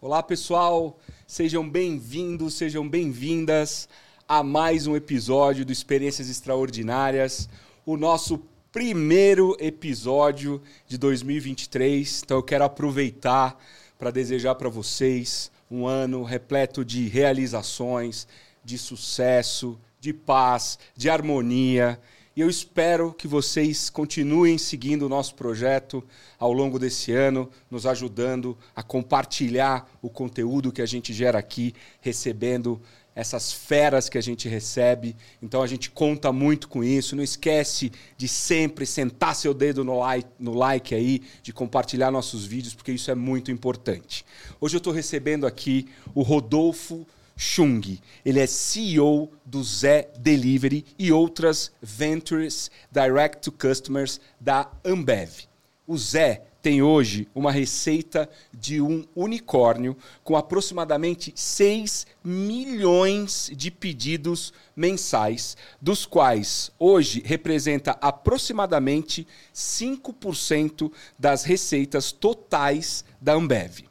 Olá, pessoal. Sejam bem-vindos, sejam bem-vindas a mais um episódio do Experiências Extraordinárias, o nosso primeiro episódio de 2023. Então eu quero aproveitar para desejar para vocês um ano repleto de realizações, de sucesso, de paz, de harmonia. E eu espero que vocês continuem seguindo o nosso projeto ao longo desse ano, nos ajudando a compartilhar o conteúdo que a gente gera aqui, recebendo essas feras que a gente recebe. Então a gente conta muito com isso. Não esquece de sempre sentar seu dedo no like, no like aí, de compartilhar nossos vídeos, porque isso é muito importante. Hoje eu estou recebendo aqui o Rodolfo Chung. Ele é CEO do Zé Delivery e outras Ventures Direct to Customers da Ambev. O Zé tem hoje uma receita de um unicórnio com aproximadamente 6 milhões de pedidos mensais, dos quais hoje representa aproximadamente 5% das receitas totais da Ambev.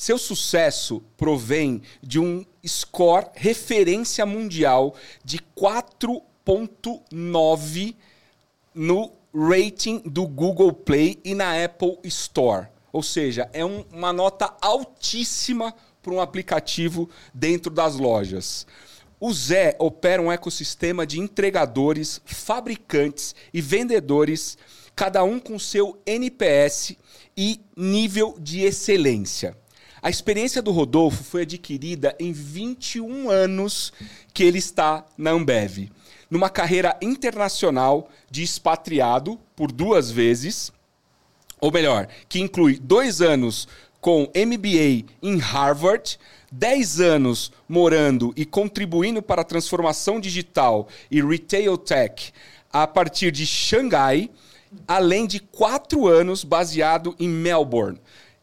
Seu sucesso provém de um score referência mundial de 4.9 no rating do Google Play e na Apple Store. Ou seja, é um, uma nota altíssima para um aplicativo dentro das lojas. O Zé opera um ecossistema de entregadores, fabricantes e vendedores, cada um com seu NPS e nível de excelência. A experiência do Rodolfo foi adquirida em 21 anos que ele está na Ambev. Numa carreira internacional de expatriado por duas vezes, ou melhor, que inclui dois anos com MBA em Harvard, 10 anos morando e contribuindo para a transformação digital e retail tech a partir de Xangai, além de quatro anos baseado em Melbourne,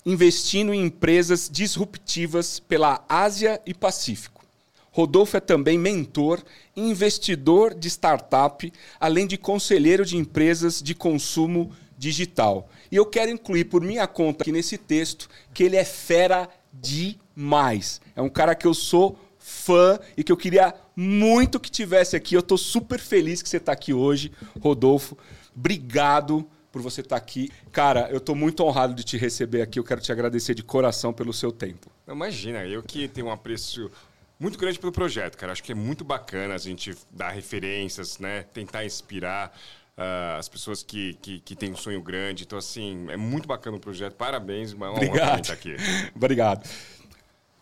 investindo em empresas disruptivas pela Ásia e Pacífico. Rodolfo é também mentor e investidor de startup, além de conselheiro de empresas de consumo digital. E eu quero incluir por minha conta aqui nesse texto que ele é fera demais. É um cara que eu sou fã e que eu queria muito que tivesse aqui. Eu estou super feliz que você está aqui hoje, Rodolfo. Obrigado por você estar tá aqui. Cara, eu estou muito honrado de te receber aqui. Eu quero te agradecer de coração pelo seu tempo. Imagina, eu que tenho um apreço muito grande pelo projeto, cara. Acho que é muito bacana a gente dar referências, né? Tentar inspirar uh, as pessoas que, que, que, têm um sonho grande. Então, assim, é muito bacana o projeto. Parabéns, uma honra Obrigado. estar aqui. Obrigado.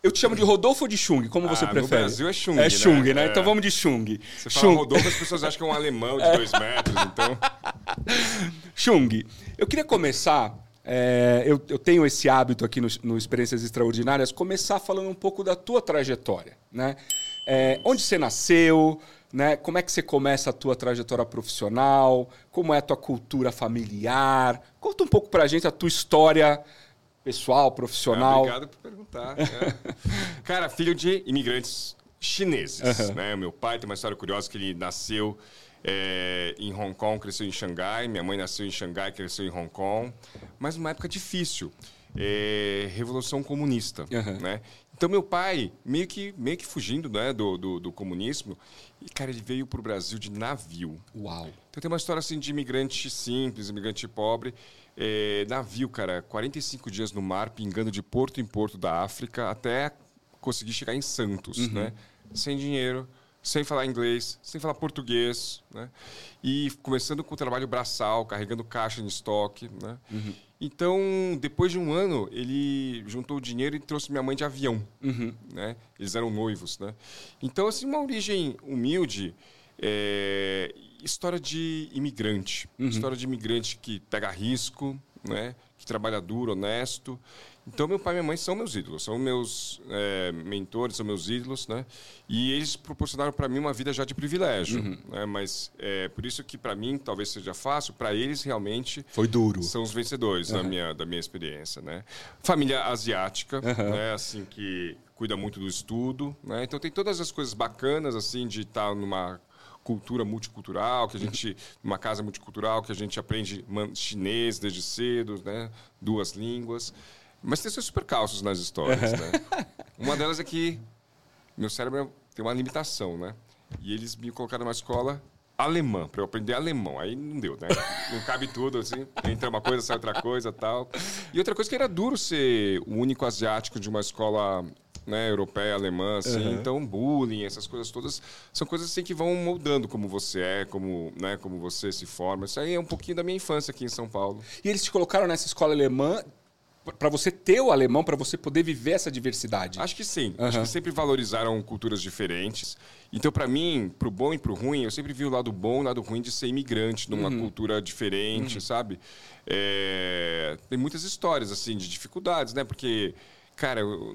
Eu te chamo de Rodolfo ou de Chung? Como você ah, prefere? No Brasil é Chung. É né? Chung, né? É. Então vamos de Chung. Você fala Chung. Rodolfo, as pessoas acham que é um alemão de dois metros, então. Chung, eu queria começar. É, eu, eu, tenho esse hábito aqui no, no, Experiências Extraordinárias, começar falando um pouco da tua trajetória. Né? É, onde você nasceu, né? como é que você começa a tua trajetória profissional, como é a tua cultura familiar. Conta um pouco pra gente a tua história pessoal, profissional. Ah, obrigado por perguntar. Né? Cara, filho de imigrantes chineses. Uhum. Né? Meu pai tem uma história curiosa que ele nasceu é, em Hong Kong, cresceu em Xangai. Minha mãe nasceu em Xangai, cresceu em Hong Kong. Mas numa época difícil. É, Revolução Comunista. Uhum. Né? Então, meu pai, meio que, meio que fugindo né, do, do, do comunismo, e, cara, ele veio para o Brasil de navio. Uau! Então, tem uma história assim de imigrante simples, imigrante pobre. É, navio, cara, 45 dias no mar, pingando de porto em porto da África, até conseguir chegar em Santos, uhum. né? Sem dinheiro, sem falar inglês, sem falar português, né? E começando com o trabalho braçal, carregando caixa em estoque, né? Uhum. Então, depois de um ano, ele juntou o dinheiro e trouxe minha mãe de avião, uhum. né? Eles eram noivos, né? Então, assim, uma origem humilde, é, história de imigrante. Uhum. História de imigrante que pega risco, né? que trabalha duro, honesto. Então, meu pai e minha mãe são meus ídolos, são meus é, mentores, são meus ídolos, né? E eles proporcionaram para mim uma vida já de privilégio, uhum. né? Mas é por isso que para mim talvez seja fácil, para eles realmente foi duro. São os vencedores uhum. da minha da minha experiência, né? Família asiática, uhum. né? Assim que cuida muito do estudo, né? Então tem todas as coisas bacanas assim de estar numa cultura multicultural, que a gente uma casa multicultural, que a gente aprende chinês desde cedo, né? Duas línguas. Mas tem seus supercalços nas histórias, né? Uma delas é que meu cérebro tem uma limitação, né? E eles me colocaram numa escola alemã, para eu aprender alemão. Aí não deu, né? Não cabe tudo, assim. Entra uma coisa, sai outra coisa tal. E outra coisa que era duro ser o único asiático de uma escola né, europeia, alemã, assim. Uhum. Então, bullying, essas coisas todas, são coisas assim que vão moldando como você é, como, né, como você se forma. Isso aí é um pouquinho da minha infância aqui em São Paulo. E eles te colocaram nessa escola alemã para você ter o alemão, para você poder viver essa diversidade? Acho que sim. Uhum. Acho que sempre valorizaram culturas diferentes. Então, para mim, pro bom e pro ruim, eu sempre vi o lado bom e o lado ruim de ser imigrante numa uhum. cultura diferente, uhum. sabe? É... Tem muitas histórias, assim, de dificuldades, né? Porque, cara, eu,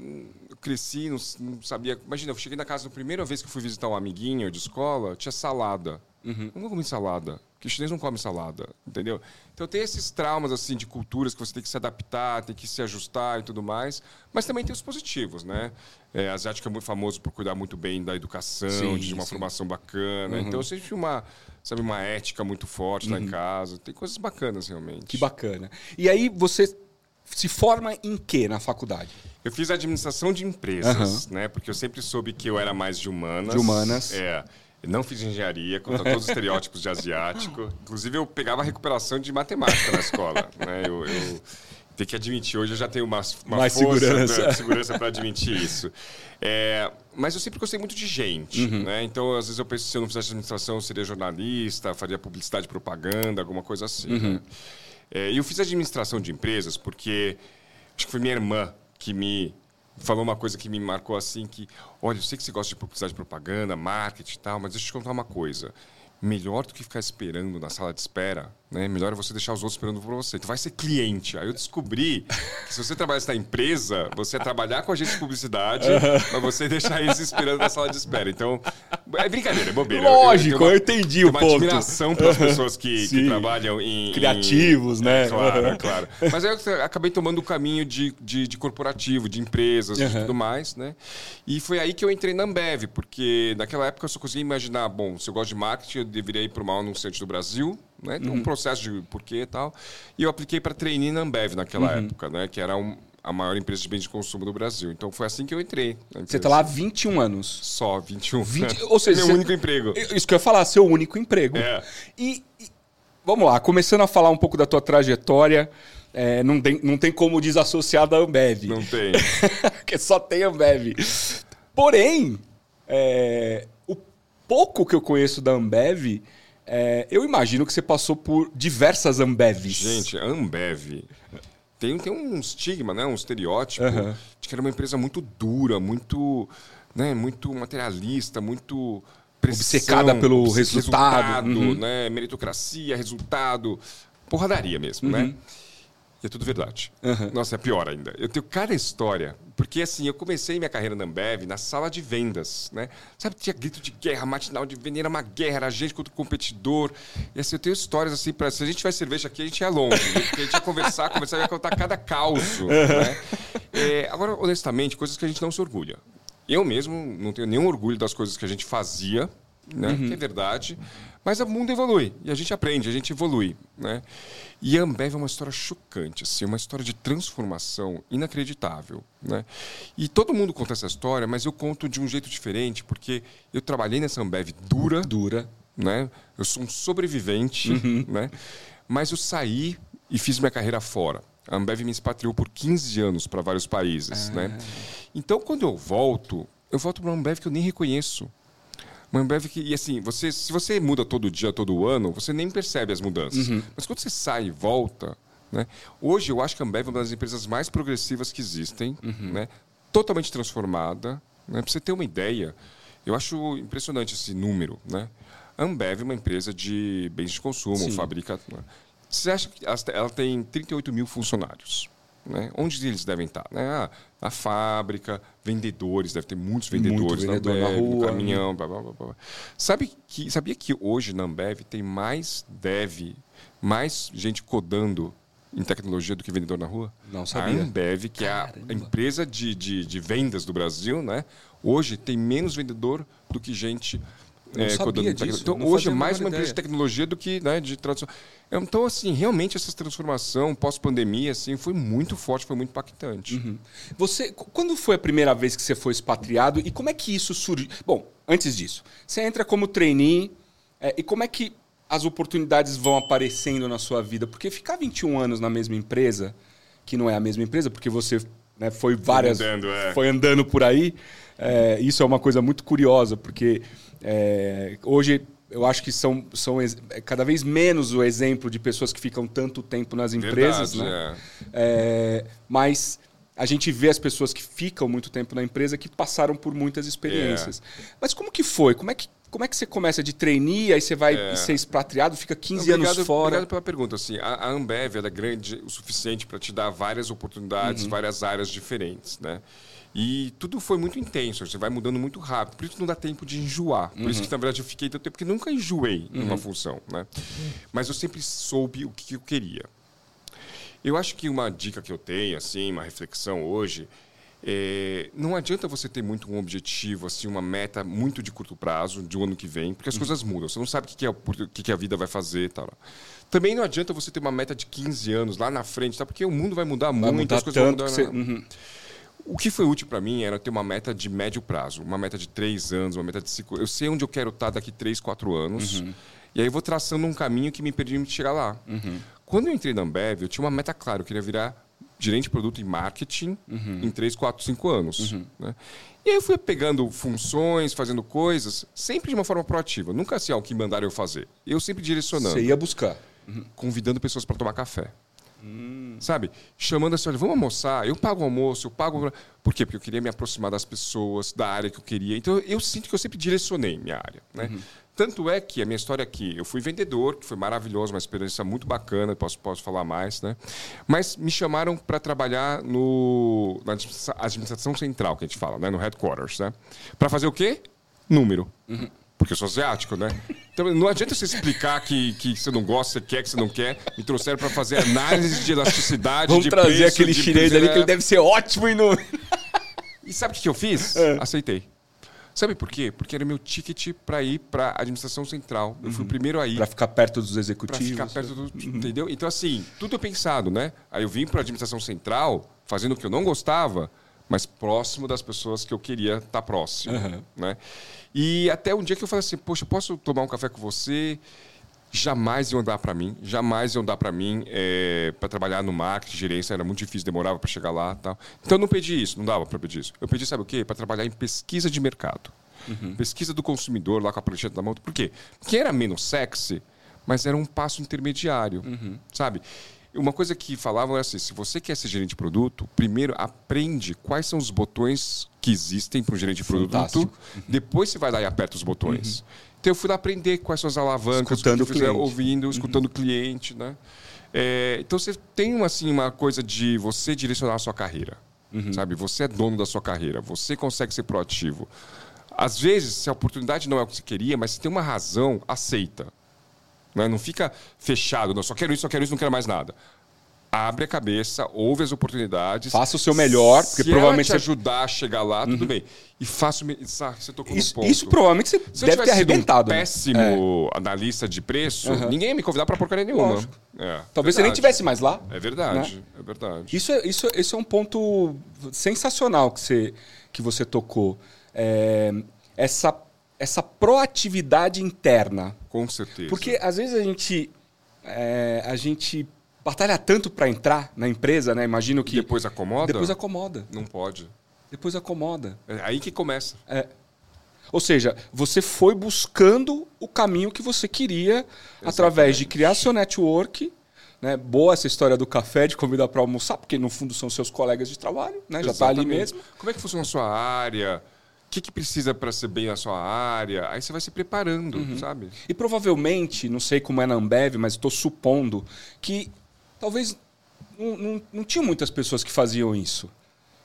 eu cresci, não, não, sabia... Imagina, eu cheguei na casa, a primeira vez que eu fui visitar um amiguinho de escola, tinha salada. Uhum. Não vou comer salada. Porque chinês não come salada, entendeu? Então tem esses traumas assim de culturas que você tem que se adaptar, tem que se ajustar e tudo mais. Mas também tem os positivos, né? É, asiático é muito famoso por cuidar muito bem da educação, sim, de uma sim. formação bacana. Uhum. Então sempre uma, sabe, uma ética muito forte uhum. lá em uhum. casa. Tem coisas bacanas realmente. Que bacana. E aí você se forma em quê na faculdade? Eu fiz administração de empresas, uhum. né? Porque eu sempre soube que eu era mais de humanas. De humanas. É. Não fiz engenharia, contra todos os estereótipos de asiático. Inclusive, eu pegava recuperação de matemática na escola. Né? Eu, eu tenho que admitir, hoje eu já tenho uma, uma Mais segurança, segurança para admitir isso. É, mas eu sempre gostei muito de gente. Uhum. Né? Então, às vezes, eu penso se eu não fizesse administração, eu seria jornalista, faria publicidade, propaganda, alguma coisa assim. Uhum. Né? É, e eu fiz administração de empresas porque acho que foi minha irmã que me falou uma coisa que me marcou assim que, olha, eu sei que você gosta de publicidade, propaganda, marketing e tal, mas deixa eu te contar uma coisa. Melhor do que ficar esperando na sala de espera, né? Melhor é você deixar os outros esperando por você. Tu vai ser cliente. Aí eu descobri que se você trabalhasse na empresa, você ia trabalhar com a gente de publicidade, mas você deixar eles esperando na sala de espera. Então, é brincadeira, é bobeira. Lógico, eu, eu, uma, eu entendi o ponto. uma admiração pelas pessoas que, que trabalham em... Criativos, em, né? É, claro, é claro. Mas aí eu acabei tomando o caminho de, de, de corporativo, de empresas e tudo mais, né? E foi aí que eu entrei na Ambev, porque naquela época eu só conseguia imaginar, bom, se eu gosto de marketing, deveria ir para o maior anunciante do Brasil, né? Uhum. Um processo de porquê e tal. E eu apliquei para trainee na Ambev naquela uhum. época, né? Que era um, a maior empresa de bens de consumo do Brasil. Então foi assim que eu entrei. Você está lá há 21 anos. Só, 21. 20, ou seja, meu você, único emprego. Isso que eu ia falar, seu único emprego. É. E, e, vamos lá, começando a falar um pouco da tua trajetória. É, não, tem, não tem como desassociar da Ambev. Não tem. Porque só tem Ambev. Porém, é, pouco que eu conheço da Ambev, é, eu imagino que você passou por diversas Ambevs. Gente, Ambev tem, tem um estigma, né? um estereótipo uhum. de que era uma empresa muito dura, muito, né? muito materialista, muito pressão, obcecada pelo resultado, resultado uhum. né? meritocracia, resultado, porradaria mesmo, né? uhum. né? E é tudo verdade. Uhum. Nossa, é pior ainda. Eu tenho cada história. Porque, assim, eu comecei minha carreira na Ambev na sala de vendas, né? Sabe, tinha grito de guerra, matinal de venda, era uma guerra, era gente contra o competidor. E, assim, eu tenho histórias, assim, para se a gente tivesse cerveja aqui, a gente ia longe. Né? Porque a gente ia conversar, conversar, ia contar cada caos, uhum. né? É, agora, honestamente, coisas que a gente não se orgulha. Eu mesmo não tenho nenhum orgulho das coisas que a gente fazia, né? Uhum. Que é verdade. Mas o mundo evolui e a gente aprende, a gente evolui, né? E a Ambev é uma história chocante, assim, uma história de transformação inacreditável, né? E todo mundo conta essa história, mas eu conto de um jeito diferente, porque eu trabalhei nessa Ambev dura, dura, né? Eu sou um sobrevivente, uhum. né? Mas eu saí e fiz minha carreira fora. A Ambev me expatriou por 15 anos para vários países, ah. né? Então, quando eu volto, eu volto para uma Ambev que eu nem reconheço. Uma Ambev que, e assim, você, se você muda todo dia, todo ano, você nem percebe as mudanças. Uhum. Mas quando você sai e volta, né? Hoje eu acho que a Ambev é uma das empresas mais progressivas que existem, uhum. né? Totalmente transformada. Né? Para você ter uma ideia, eu acho impressionante esse número, né? A Ambev é uma empresa de bens de consumo, Sim. fabrica. Né? Você acha que ela tem 38 mil funcionários? Né? Onde eles devem estar? Né? Ah, na fábrica, vendedores, deve ter muitos vendedores Muito vendedor na, Ambev, na rua, no caminhão. Blá, blá, blá, Sabe que, sabia que hoje na Ambev tem mais dev, mais gente codando em tecnologia do que vendedor na rua? Não sabia. A Ambev, que Caramba. é a empresa de, de, de vendas do Brasil, né? hoje tem menos vendedor do que gente é, sabia quando- disso, Então, não hoje é mais uma empresa de ideia. tecnologia do que né, de tradução. Então, assim, realmente essa transformação pós-pandemia assim, foi muito forte, foi muito impactante. Uhum. Você, qu- quando foi a primeira vez que você foi expatriado e como é que isso surgiu? Bom, antes disso, você entra como trainee é, e como é que as oportunidades vão aparecendo na sua vida? Porque ficar 21 anos na mesma empresa, que não é a mesma empresa, porque você né, foi várias, andando, é. foi andando por aí, é, isso é uma coisa muito curiosa, porque é, hoje eu acho que são, são é cada vez menos o exemplo de pessoas que ficam tanto tempo nas empresas, Verdade, né? é. É, mas a gente vê as pessoas que ficam muito tempo na empresa que passaram por muitas experiências. É. Mas como que foi? Como é que, como é que você começa de trainee, aí você vai É. ser expatriado, fica 15 Obrigado- anos fora? Obrigado pela pergunta. Assim, a, Ambev era grande o suficiente para te dar várias Uhum. oportunidades, várias áreas diferentes, né? E tudo foi muito intenso, você vai mudando muito rápido. Por isso não dá tempo de enjoar. Por Uhum. isso que, na verdade, eu fiquei tanto tempo, porque nunca enjoei numa função, né? Mas eu sempre soube o que eu queria. Eu acho que uma dica que eu tenho, assim, uma reflexão hoje, é, não adianta você ter muito um objetivo, assim, uma meta muito de curto prazo, de um ano que vem, porque as coisas mudam. Você não sabe o que, que, é, o- que, a vida vai fazer tal. Também não adianta você ter uma meta de 15 anos lá na frente, tá? porque o mundo vai mudar Vai muito, mudar as coisas vão mudar. você... Uhum. O que foi útil para mim era ter uma meta de médio prazo, uma meta de três anos, uma meta de cinco. Eu sei onde eu quero estar daqui três, quatro anos. Uhum. E aí eu vou traçando um caminho que me permite chegar lá. Uhum. Quando eu entrei na Ambev, eu tinha uma meta clara. Eu queria virar gerente de produto e marketing Uhum. em três, quatro, cinco anos. né? E aí eu fui pegando funções, fazendo coisas, sempre de uma forma proativa. Nunca assim, ah, o que mandaram eu fazer. Eu sempre direcionando Você ia buscar. convidando pessoas para tomar café. Hum. Sabe? Chamando assim, olha, vamos almoçar, eu pago o almoço, eu pago. Por quê? Porque eu queria me aproximar das pessoas, da área que eu queria. Então eu sinto que eu sempre direcionei minha área. Né? Uhum. Tanto é que a minha história aqui, eu fui vendedor, que foi maravilhoso, uma experiência muito bacana, posso, posso falar mais, né? Mas me chamaram para trabalhar no, na administração- administração central, que a gente fala, né? no headquarters, né? Para fazer o quê? Número. Uhum. Porque eu sou asiático, né? Então não adianta você explicar que, que você não gosta, você quer, que você não quer. Me trouxeram para fazer análise de elasticidade, Vamos de trazer preço, aquele de chinês ali que ele deve ser ótimo e não... E sabe o que eu fiz? É. Aceitei. Sabe por quê? Porque era meu ticket para ir para a administração central. Eu fui o primeiro a ir. Pra ficar perto dos executivos. ficar perto do. Entendeu? Então, assim, tudo é pensado, né? Aí eu vim para a administração central, fazendo o que eu não gostava, mas próximo das pessoas que eu queria estar próximo. Aham. Né? E até um dia que eu falei assim: Poxa, posso tomar um café com você? Jamais iam dar para mim, jamais iam dar para mim para trabalhar no marketing, gerência, era muito difícil, demorava para chegar lá tal. Então eu não pedi isso, não dava para pedir isso. Eu pedi, sabe o quê? Para trabalhar em pesquisa de mercado. Pesquisa do consumidor, lá com a prancheta na mão. Por quê? Porque era menos sexy, mas era um passo intermediário, sabe? Uma coisa que falavam era assim: se você quer ser gerente de produto, primeiro aprende quais são os botões que existem para um gerente de produto. Fantástico. Depois você vai lá e aperta os botões. Então eu fui lá aprender quais são as alavancas, Escutando o cliente. ouvindo, escutando o cliente, né? É, então você tem uma, assim, uma coisa de você direcionar a sua carreira, sabe? Você é dono da sua carreira, você consegue ser proativo. Às vezes, se a oportunidade não é o que você queria, mas se tem uma razão, aceita. Né? Não fica fechado, não, só quero isso, só quero isso, não quero mais nada. Abre a cabeça, ouve as oportunidades. Faça o seu melhor, porque se provavelmente ela te ajudar a chegar lá, tudo bem. E faça ah, você tocou Isso, no ponto. isso provavelmente você Se eu deve ter arrebentado. Um né? péssimo analista de preço, ninguém ia me convidar para porcaria nenhuma. Lógico. É, Talvez você nem verdade. tivesse mais lá. É verdade, é verdade. Isso é, isso, isso é um ponto sensacional que você, que você tocou. É, essa, essa proatividade interna. Com certeza. Porque às vezes a gente, é, a gente batalha tanto para entrar na empresa, né? Imagino que. depois acomoda? Depois acomoda. Não pode. Depois acomoda. É aí que começa. Ou seja, você foi buscando o caminho que você queria através de criar seu network. Né? Boa essa história do café, de convidar para almoçar, porque no fundo são seus colegas de trabalho, né? já está ali Exatamente. mesmo. Como é que funciona a sua área? O que, que precisa para ser bem a sua área? Aí você vai se preparando, Uhum. sabe? E provavelmente, não sei como é na Ambev, mas estou supondo que talvez não, não, não tinha muitas pessoas que faziam isso.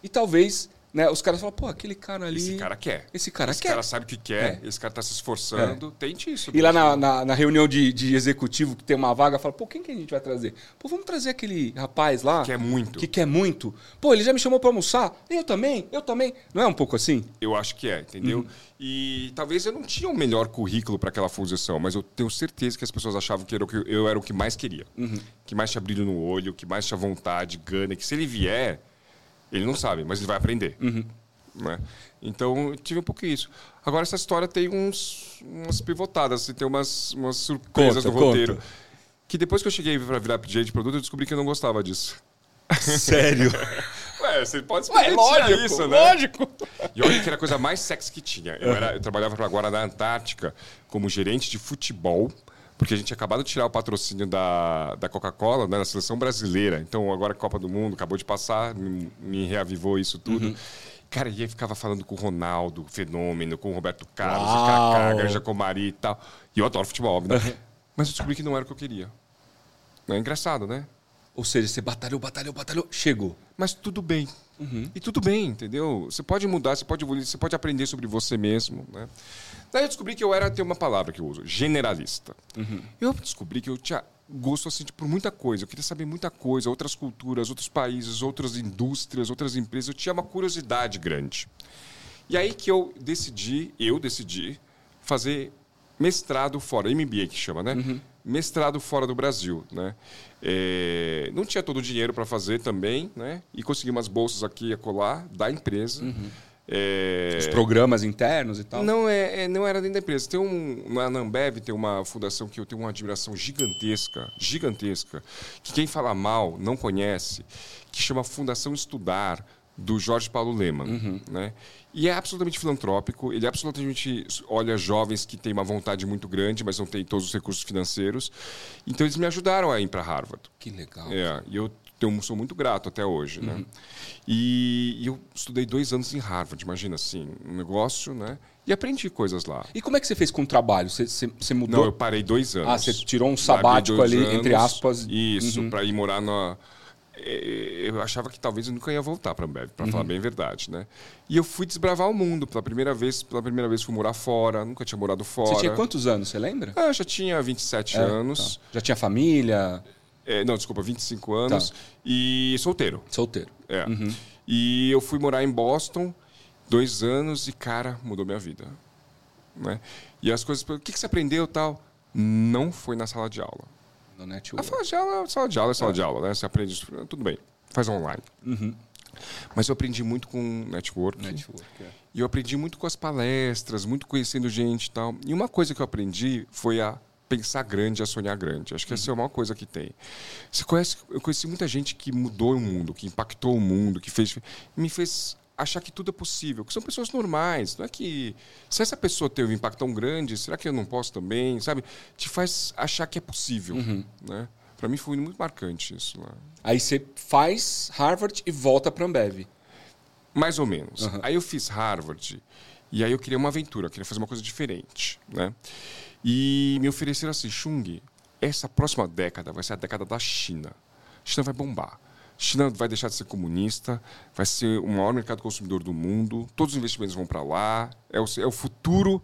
E talvez né? Os caras falam, pô, aquele cara ali. Esse cara quer. Esse cara esse quer. cara sabe o que quer, esse cara tá se esforçando. Tente isso. E lá na, na, na reunião de, de executivo que tem uma vaga, fala, pô, quem que a gente vai trazer? Pô, vamos trazer aquele rapaz lá. Quer muito. Que quer muito. Pô, ele já me chamou pra almoçar. Eu também, eu também. Não é um pouco assim? Eu acho que é, entendeu? Uhum. E talvez eu não tinha o melhor currículo para aquela posição, mas eu tenho certeza que as pessoas achavam que, o que eu era o que mais queria. Uhum. Que mais tinha brilho no olho, que mais tinha vontade, gana, que se ele vier, ele não sabe, mas ele vai aprender. Uhum. Né? Então, eu tive um pouco isso. Agora, essa história tem uns, umas pivotadas, assim, tem umas, umas surpresas Conta, no roteiro. conta. Que depois que eu cheguei para virar DJ de produto, eu descobri que eu não gostava disso. Sério? Ué, você pode Ué, lógico, isso, né? lógico. E olha que era a coisa mais sexy que tinha. Eu, era, eu trabalhava agora na Antártica como gerente de futebol, porque a gente acabado de tirar o patrocínio da, da Coca-Cola, né, na seleção brasileira. Então, agora a Copa do Mundo acabou de passar, me, me reavivou isso tudo. Cara, e aí ficava falando com o Ronaldo, Fenômeno, com o Roberto Carlos, Kaká, Granja Comari e tal. E eu adoro futebol, né? Mas eu descobri que não era o que eu queria. É engraçado, né? Ou seja, você batalhou, batalhou, batalhou, chegou. Mas tudo bem. E tudo bem, entendeu? Você pode mudar, você pode evoluir, você pode aprender sobre você mesmo, né? Daí eu descobri que eu era, tem uma palavra que eu uso, generalista. Eu descobri que eu tinha gosto assim, por muita coisa. Eu queria saber muita coisa, outras culturas, outros países, outras indústrias, outras empresas. Eu tinha uma curiosidade grande. E aí que eu decidi, eu decidi, fazer mestrado fora, MBA que chama, né? Mestrado fora do Brasil, né? É, não tinha todo o dinheiro para fazer também, né? E consegui umas bolsas aqui e acolá da empresa. É, Os programas internos e tal. não, é, é- não era dentro da empresa. Tem um, na na Ambev tem uma fundação que eu tenho uma admiração gigantesca, gigantesca, que quem fala mal não conhece, que chama Fundação Estudar, do Jorge Paulo Leman. Né? E é absolutamente filantrópico, ele absolutamente olha jovens que têm uma vontade muito grande, mas não têm todos os recursos financeiros. Então eles me ajudaram a ir para Harvard. Que legal. É, e eu tenho, sou muito grato até hoje, né? E, e eu estudei dois anos em Harvard, imagina assim, um negócio, né? E aprendi coisas lá. E como é que você fez com o trabalho? Você, você, você mudou? Não, eu parei dois anos. Ah, você tirou um sabático ali, entre aspas. Isso, Uhum. para ir morar na. Eh, Eu achava que talvez eu nunca ia voltar para Ambev, para Uhum. falar bem a verdade, né? E eu fui desbravar o mundo pela primeira vez. Pela primeira vez fui morar fora, nunca tinha morado fora. Você tinha quantos anos, você lembra? Ah, já tinha 27 É, anos. tá. Já tinha família? Eh, não, desculpa, 25 anos. Tá. E solteiro. Solteiro. É. E eu fui morar em Boston dois anos e, cara, mudou minha vida. Né? E as coisas. O que que você aprendeu tal? Não foi na sala de aula. No A network. sala de aula é sala de aula, é sala de aula, né? Você aprende. isso, Tudo bem, faz online. Mas eu aprendi muito com network. Network, é. E eu aprendi muito com as palestras, muito conhecendo gente e tal. E uma coisa que eu aprendi foi a pensar grande, a sonhar grande. Acho que essa é uma coisa que tem. Você conhece, eu conheci muita gente que mudou o mundo, que impactou o mundo, que fez, me fez achar que tudo é possível, que são pessoas normais. Não é que se essa pessoa teve um impacto tão grande, será que eu não posso também, sabe? Te faz achar que é possível, né? Para mim foi muito marcante isso lá. Aí você faz Harvard e volta para Ambev. Mais ou menos. Aí eu fiz Harvard e aí eu queria uma aventura, eu queria fazer uma coisa diferente, né? E me ofereceram assim, Chung, essa próxima década vai ser a década da China. A China vai bombar. China vai deixar de ser comunista, vai ser o maior mercado consumidor do mundo, todos os investimentos vão para lá, é o, é o futuro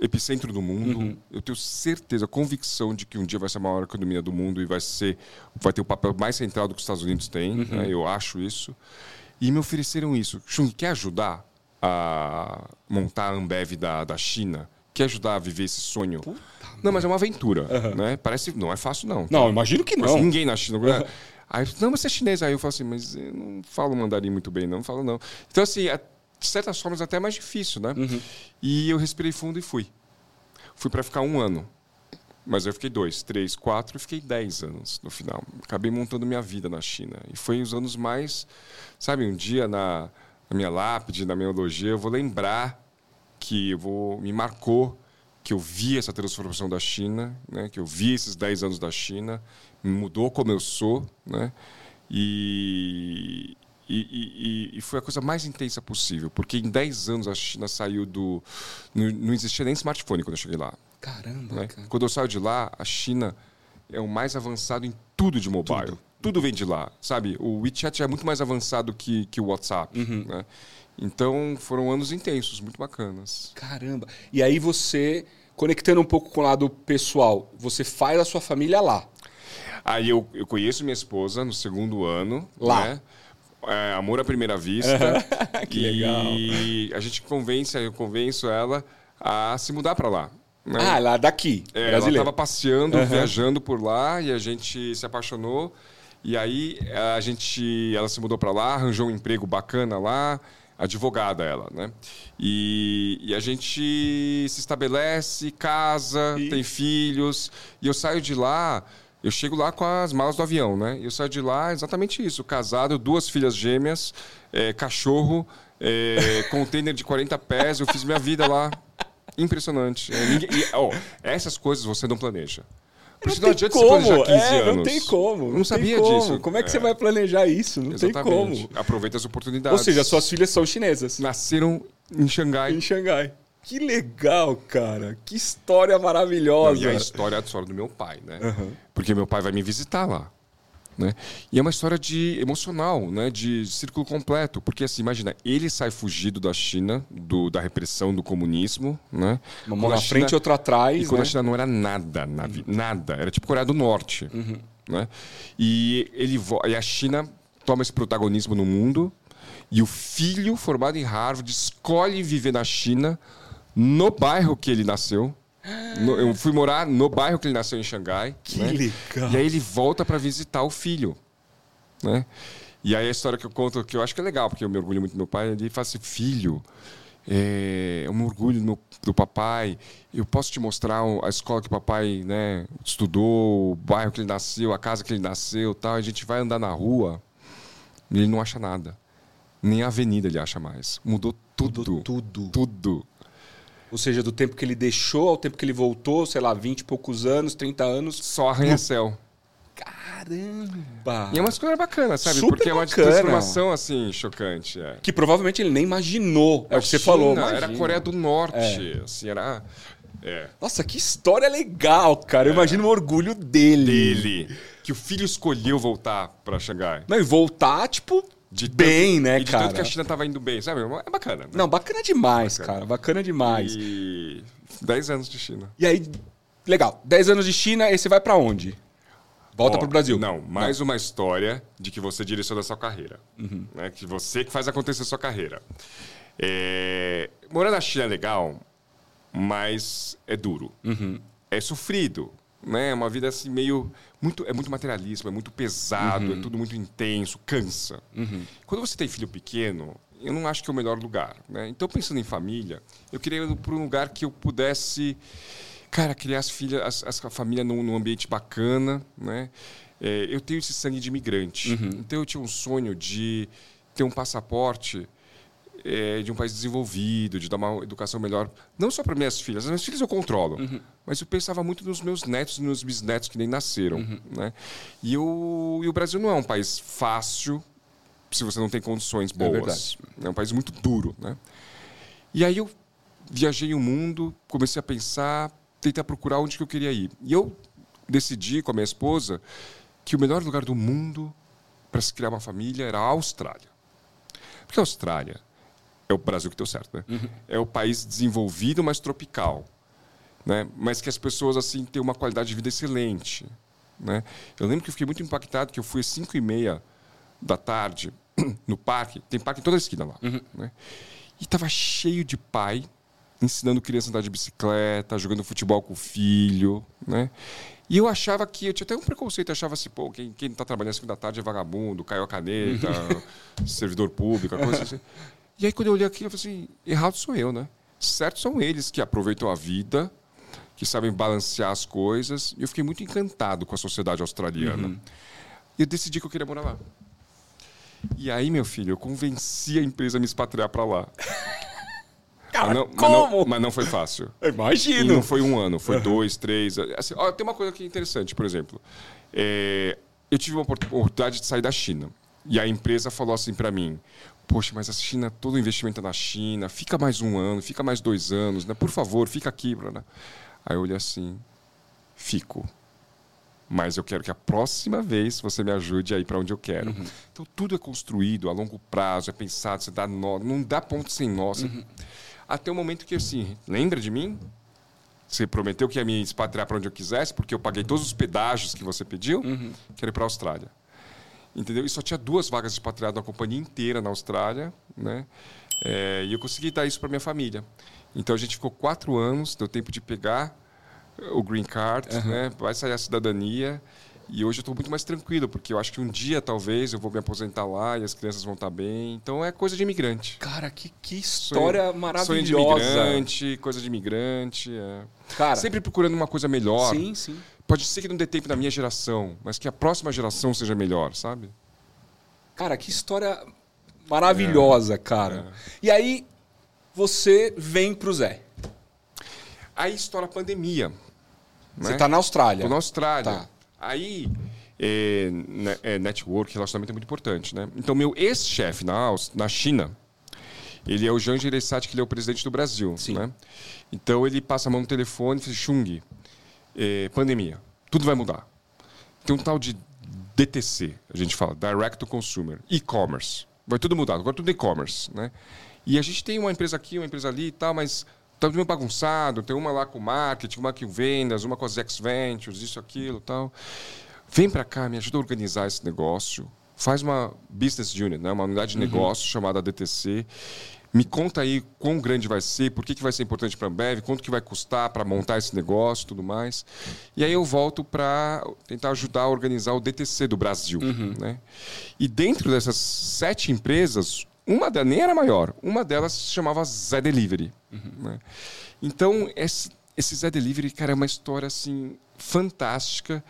epicentro do mundo. Eu tenho certeza, convicção de que um dia vai ser a maior economia do mundo e vai ser, vai ter o papel mais central do que os Estados Unidos têm. né? Eu acho isso. E me ofereceram isso. Chung, quer ajudar a montar a Ambev da, da China? Quer ajudar a viver esse sonho? não, mas é uma aventura, né? Parece, não é fácil não. Não, imagino que Mas não. ninguém na China. né? Aí, eu, não, mas você é chinês. Aí eu falo assim, mas eu não falo mandarim muito bem, não, não falo não. Então, assim, é, de certas formas até é mais difícil, né? E eu respirei fundo e fui. Fui para ficar um ano. Mas eu fiquei dois, três, quatro, fiquei dez anos no final. Acabei montando minha vida na China. E foi os anos mais. Sabe, um dia na, na minha lápide, na minha elogia, eu vou lembrar que eu vou, me marcou que eu vi essa transformação da China, né? que eu vi esses 10 anos da China, mudou como eu sou, né? E, e, e- e foi a coisa mais intensa possível, porque em 10 anos a China saiu do... Não, não existia nem smartphone quando eu cheguei lá. Caramba, né? cara. Quando eu saio de lá, a China é o mais avançado em tudo de mobile. Tudo, vem de lá, sabe? O WeChat é muito mais avançado que, que o WhatsApp, né? Então foram anos intensos, muito bacanas. Caramba. E aí você, conectando um pouco com o lado pessoal, você faz a sua família lá. Aí eu, eu conheço minha esposa no segundo ano. Lá. Né? É, amor à primeira vista. Que e a gente convence, eu convenço ela a se mudar para lá. Né? Ah, lá daqui, É, ela estava passeando, Aham. viajando por lá e a gente se apaixonou. E aí a gente, ela se mudou para lá, arranjou um emprego bacana lá, advogada ela, né? E, e a gente se estabelece, casa, E- tem filhos. E eu saio de lá, eu chego lá com as malas do avião, né? Eu saio de lá exatamente isso, casado, duas filhas gêmeas, é, cachorro, é, container de 40 pés, eu fiz minha vida lá. Impressionante. É, ninguém- e, ó, essas coisas você não planeja. Por isso não, adianta você planejar 15 é, anos. não tem como. Não, não sabia tem como. disso. Como é que É. você vai planejar isso? Não tem Exatamente. como. Aproveita as oportunidades. Ou seja, suas filhas são chinesas. Nasceram em Xangai. Em Xangai. Que legal, cara. Que história Não, maravilhosa. e a história é a história do meu pai, né? Aham. Porque meu pai vai me visitar lá. Né? E é uma história de emocional, né? de círculo completo. Porque, assim, imagina, ele sai fugido da China, do, da repressão do comunismo. Né? Uma mão na frente e outra atrás. E quando né? a China não era nada, na vi- nada. Era tipo Coreia do Norte. Né? E, ele, e a China toma esse protagonismo no mundo. E o filho, formado em Harvard, escolhe viver na China, no bairro que ele nasceu. No- eu fui morar no bairro que ele nasceu, em Xangai. Que né? legal. E aí ele volta para visitar o filho. Né? E aí a história que eu conto, que eu acho que é legal, porque eu me orgulho muito do meu pai, ele fala assim, filho, é, é um orgulho do, meu- do papai, eu posso te mostrar a escola que o papai né, estudou, o bairro que ele nasceu, a casa que ele nasceu tal, a gente vai andar na rua e ele não acha nada. Nem a avenida ele acha mais. Mudou tudo. Mudou tudo. Tudo. Ou seja, do tempo que ele deixou ao tempo que ele voltou, sei lá, 20 e poucos anos, 30 anos. Só arranha-céu. Caramba! E é uma escolha bacana, sabe? Super Porque é uma bacana. transformação, assim, chocante. É. Que provavelmente ele nem imaginou. É o A que você China falou. Era imagina. Coreia do Norte. Assim, era. É. Nossa, que história legal, cara. Eu imagino o orgulho dele. Dele. Que o filho escolheu voltar pra Xangai. Não, e voltar, tipo, De bem, tanto- né, e de cara? tanto que a China tava indo bem, sabe? É bacana. Né? Não, bacana demais, Bacana. cara. Bacana demais. E 10 anos de China. E aí, legal. 10 anos de China, aí você vai pra onde? Volta Ó, pro Brasil. Não, mais uma história de que você direciona a sua carreira. Uhum. Né? Que você que faz acontecer a sua carreira. É... Morar na China é legal, mas é duro. Uhum. É sofrido. Né? É uma vida assim meio. Muito, é muito materialismo, é muito pesado, Uhum. é tudo muito intenso, cansa. Quando você tem filho pequeno, eu não acho que é o melhor lugar. Né? Então, pensando em família, eu queria ir para um lugar que eu pudesse cara, criar as filhas, as, a família num, num ambiente bacana, né? É, eu tenho esse sangue de imigrante, então eu tinha um sonho de ter um passaporte é, de um país desenvolvido, de dar uma educação melhor, não só para minhas filhas, as minhas filhas eu controlo, mas eu pensava muito nos meus netos e nos bisnetos que nem nasceram, né? E, eu, e o Brasil não é um país fácil se você não tem condições boas. verdade. É um país muito duro, né? E aí eu viajei o mundo, comecei a pensar, tentar procurar onde que eu queria ir. E eu decidi com a minha esposa que o melhor lugar do mundo para se criar uma família era a Austrália. Porque a Austrália é o Brasil que deu certo, né? É o país desenvolvido, mas tropical, né? Mas que as pessoas assim têm uma qualidade de vida excelente, né? Eu lembro que eu fiquei muito impactado que eu fui às 5 e meia da tarde no parque, tem parque em toda a esquina lá, né? E estava cheio de pai ensinando criança a andar de bicicleta, jogando futebol com o filho, né? E eu achava que, eu tinha até um preconceito, eu achava assim, pô, quem, quem tá trabalhando às 5 da tarde é vagabundo, caiu a caneta, servidor público, coisa assim. E aí quando eu olhei aqui, eu falei assim, errado sou eu, né? Certo são eles que aproveitam a vida, que sabem balancear as coisas. E eu fiquei muito encantado com a sociedade australiana. E eu decidi que eu queria morar lá. E aí, meu filho, eu convenci a empresa a me expatriar para lá. Cara, mas, não, mas, como? não, mas não foi fácil. Eu E Imagino. não foi um ano, foi dois, três. Assim, ó, tem uma coisa que é interessante, por exemplo. É, eu tive uma opor- oportunidade de sair da China. E a empresa falou assim para mim: Poxa, mas a China, todo o investimento é na China, fica mais um ano, fica mais dois anos, né? Por favor, fica aqui. Bruna. Aí eu olhei assim: Fico. mas eu quero que a próxima vez você me ajude a ir para onde eu quero. Uhum. Então tudo é construído a longo prazo, é pensado, você dá nó, não dá ponto sem nó. Uhum. Até o momento que assim, lembra de mim? Você prometeu que ia me expatriar para onde eu quisesse, porque eu paguei todos os pedágios que você pediu. Uhum. Quero ir para a Austrália. Entendeu? E só tinha duas vagas de expatriado na companhia inteira na Austrália, né? É, e eu consegui dar isso para minha família. Então a gente ficou quatro anos, deu tempo de pegar o green card, uhum. né? Vai sair a cidadania. E hoje eu estou muito mais tranquilo, porque eu acho que um dia, talvez, eu vou me aposentar lá e as crianças vão estar tá bem. Então é coisa de imigrante. Cara, que, que história sonho, maravilhosa. Sonho de imigrante, coisa de imigrante. É. Cara, Sempre procurando uma coisa melhor. Sim, sim. Pode ser que não dê tempo na minha geração, mas que a próxima geração seja melhor, sabe? Cara, que história maravilhosa, é, cara. É. E aí, você vem pro Zé. Aí estoura a pandemia. Você está né? na Austrália. Estou na Austrália. Tá. Aí, é, é, network, relacionamento é muito importante, né? Então, meu ex-chefe na, na China, ele é o Jean Gereissati, que ele é o presidente do Brasil, Sim. né? Então, ele passa a mão no telefone e diz, Chung, é, pandemia, tudo vai mudar. Tem um tal de DTC, a gente fala, Direct to Consumer, e-commerce. Vai tudo mudar, agora tudo e-commerce, né? E a gente tem uma empresa aqui, uma empresa ali e tal, mas tá meio bagunçado, tem uma lá com marketing, uma com vendas, uma com as ex-ventures, isso, aquilo tal. Vem para cá, me ajuda a organizar esse negócio. Faz uma business unit, né? uma unidade de uhum. negócio chamada DTC. Me conta aí quão grande vai ser, por que, que vai ser importante para a Ambev, quanto que vai custar para montar esse negócio tudo mais. E aí eu volto para tentar ajudar a organizar o DTC do Brasil. Uhum. Né? E dentro dessas sete empresas, uma delas nem era maior, uma delas se chamava Zé Delivery. Uhum. Né? Então, esse, esse Zé Delivery, cara, é uma história assim fantástica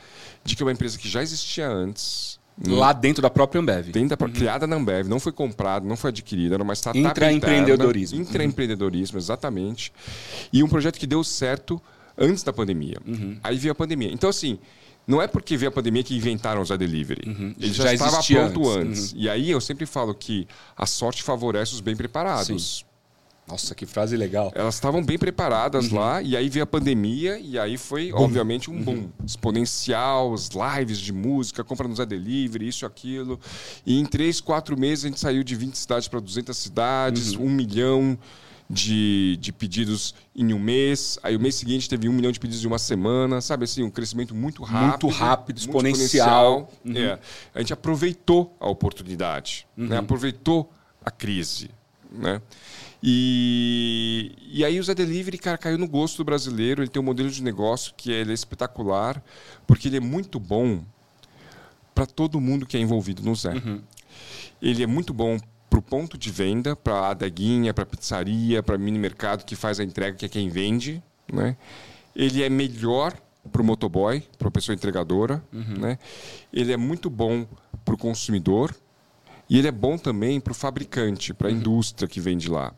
de que é uma empresa que já existia antes. Né? Lá dentro da própria Ambev. Dentro da, uhum. Criada na Ambev, não foi comprada, não foi adquirida, era uma startup Intraempreendedorismo. Intraempreendedorismo, uhum. exatamente. E um projeto que deu certo antes da pandemia. Uhum. Aí veio a pandemia. Então, assim, não é porque veio a pandemia que inventaram o Zé Delivery. Uhum. Ele já, já estava pronto antes. antes. Uhum. E aí eu sempre falo que a sorte favorece os bem preparados. Sim. Nossa, que frase legal. Elas estavam bem preparadas uhum. lá, e aí veio a pandemia, e aí foi, boom. obviamente, um boom uhum. exponencial, os lives de música, compra no Zé Delivery, isso, aquilo. E em três, quatro meses a gente saiu de 20 cidades para 200 cidades, uhum. um milhão de, de pedidos em um mês. Aí o mês seguinte teve um milhão de pedidos em uma semana, sabe assim, um crescimento muito rápido. Muito rápido, exponencial. Muito exponencial. Uhum. É. A gente aproveitou a oportunidade, né? uhum. né? aproveitou a crise. Né? E, e aí o Zé Delivery, cara, caiu no gosto do brasileiro. Ele tem um modelo de negócio que é, é espetacular, porque ele é muito bom para todo mundo que é envolvido no Zé. Uhum. Ele é muito bom para o ponto de venda, para a adeguinha, para a pizzaria, para mini mercado que faz a entrega, que é quem vende. Né? Ele é melhor para o motoboy, para a pessoa entregadora. Uhum. Né? Ele é muito bom para o consumidor. E ele é bom também para o fabricante, para a indústria que vende lá.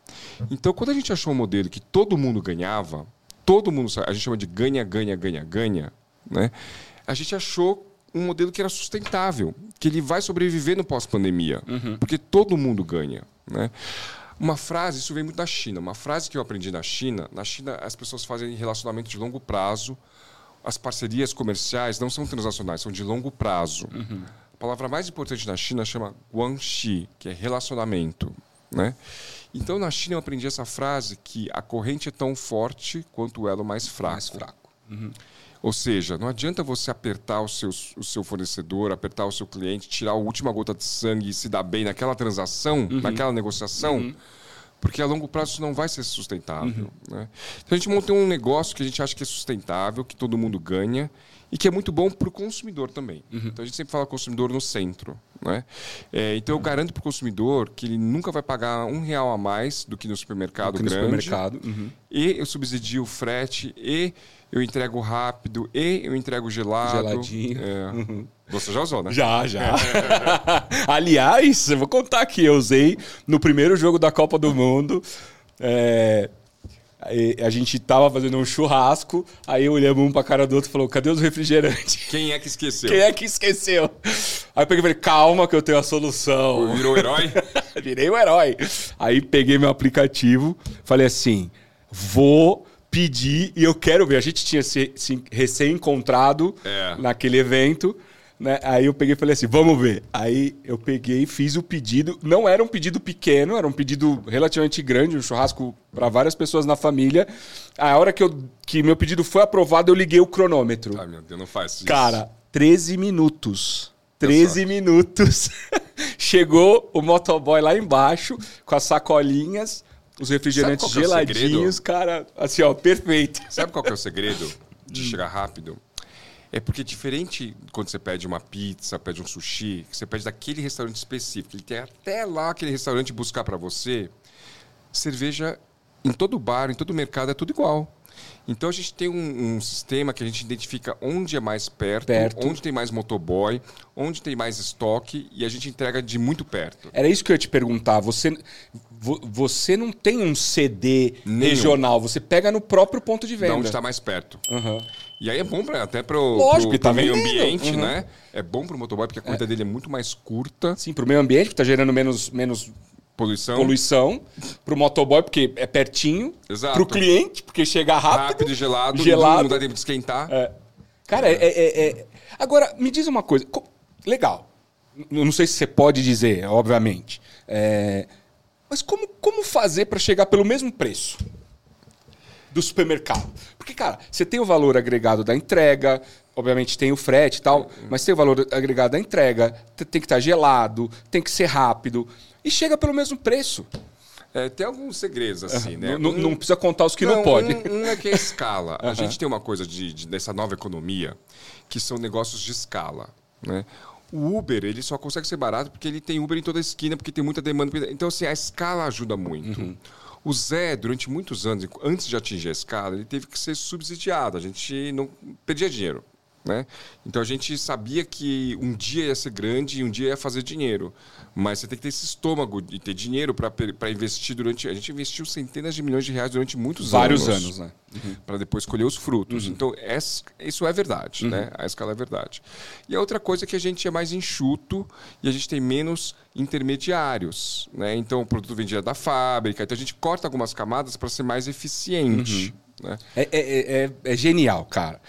Então, quando a gente achou um modelo que todo mundo ganhava, todo mundo, a gente chama de ganha, ganha, ganha, ganha, né? a gente achou um modelo que era sustentável, que ele vai sobreviver no pós-pandemia, uhum. porque todo mundo ganha. Né? Uma frase, isso vem muito da China, uma frase que eu aprendi na China, na China as pessoas fazem relacionamento de longo prazo, as parcerias comerciais não são transacionais, são de longo prazo. Uhum. A palavra mais importante na China chama guanxi, que é relacionamento. Né? Então, na China, eu aprendi essa frase que a corrente é tão forte quanto o elo mais fraco. Mais fraco. Uhum. Ou seja, não adianta você apertar o seu, o seu fornecedor, apertar o seu cliente, tirar a última gota de sangue e se dar bem naquela transação, uhum. naquela negociação, uhum. Porque a longo prazo isso não vai ser sustentável. Uhum. Né? Então a gente montou um negócio que a gente acha que é sustentável, que todo mundo ganha e que é muito bom para o consumidor também. Uhum. Então a gente sempre fala consumidor no centro. Né? É, então eu garanto para o consumidor que ele nunca vai pagar um real a mais do que no supermercado que grande. No supermercado. Uhum. E eu subsidio o frete e eu entrego rápido e eu entrego gelado. Geladinho. É. Uhum. Você já usou, né? Já, já. Aliás, eu vou contar aqui, eu usei no primeiro jogo da Copa do Mundo. É, a gente tava fazendo um churrasco, aí olhamos um pra cara do outro e falou: cadê os refrigerantes? Quem é que esqueceu? Quem é que esqueceu? Aí eu peguei e falei: calma, que eu tenho a solução. Virou o herói? Virei o herói. Aí peguei meu aplicativo, falei assim: vou pedi e eu quero ver. A gente tinha se, se recém-encontrado É. naquele evento. Né? Aí eu peguei e falei assim: vamos ver. Aí eu peguei, fiz o pedido. Não era um pedido pequeno, era um pedido relativamente grande, um churrasco para várias pessoas na família. A hora que, eu, que meu pedido foi aprovado, eu liguei o cronômetro. Ai, meu Deus, não faz isso. Cara, 13 minutos. 13 minutos. Chegou o motoboy lá embaixo com as sacolinhas, os refrigerantes é geladinhos, cara, assim, ó, perfeito. Sabe qual que é o segredo de chegar rápido? É porque diferente quando você pede uma pizza, pede um sushi, que você pede daquele restaurante específico, ele tem até lá aquele restaurante buscar para você, cerveja em todo bar, em todo mercado é tudo igual. Então a gente tem um, um sistema que a gente identifica onde é mais perto, Perto. onde tem mais motoboy, onde tem mais estoque e a gente entrega de muito perto. Era isso que eu ia te perguntar. Você, vo- você não tem um CD Nenhum. regional, você pega no próprio ponto de Da venda. onde está mais perto. Aham. E aí é bom pra, até para o tá meio ambiente, Uhum. né? É bom para o motoboy porque a corrida dele é muito mais curta, Sim, pro meio ambiente, que tá gerando menos, menos poluição, poluição. Pro motoboy, porque é pertinho. Exato. Pro cliente, porque chega rápido. rápido e gelado, gelado. não dá tempo de esquentar. É. Cara, é, é- é- Agora, me diz uma coisa. Co- Legal. Não sei se você pode dizer, obviamente. É, Mas como, como fazer para chegar pelo mesmo preço do supermercado? Porque, cara, você tem o valor agregado da entrega, obviamente tem o frete e tal, mas tem o valor agregado da entrega, tem que estar gelado, tem que ser rápido. E chega pelo mesmo preço. É, tem alguns segredos, assim, né? Não, Um- não precisa contar os que não, pode. Um, um é que é escala. A gente tem uma coisa de, de- dessa nova economia que são negócios de escala, né? O Uber, ele só consegue ser barato porque ele tem Uber em toda a esquina, porque tem muita demanda. Então, assim, a escala ajuda muito. O Zé, durante muitos anos, antes de atingir a escala, ele teve que ser subsidiado. A gente não perdia dinheiro. Né? Então a gente sabia que um dia ia ser grande e um dia ia fazer dinheiro. Mas você tem que ter esse estômago e ter dinheiro para investir durante. A gente investiu centenas de milhões de reais durante muitos Vários anos. anos, né? Para depois colher os frutos. Então, essa- isso é verdade, né? A escala é verdade. E a outra coisa é que a gente é mais enxuto e a gente tem menos intermediários. Né? Então, o produto direto da fábrica. Então, a gente corta algumas camadas para ser mais eficiente. Né? É, é- é- é genial, cara.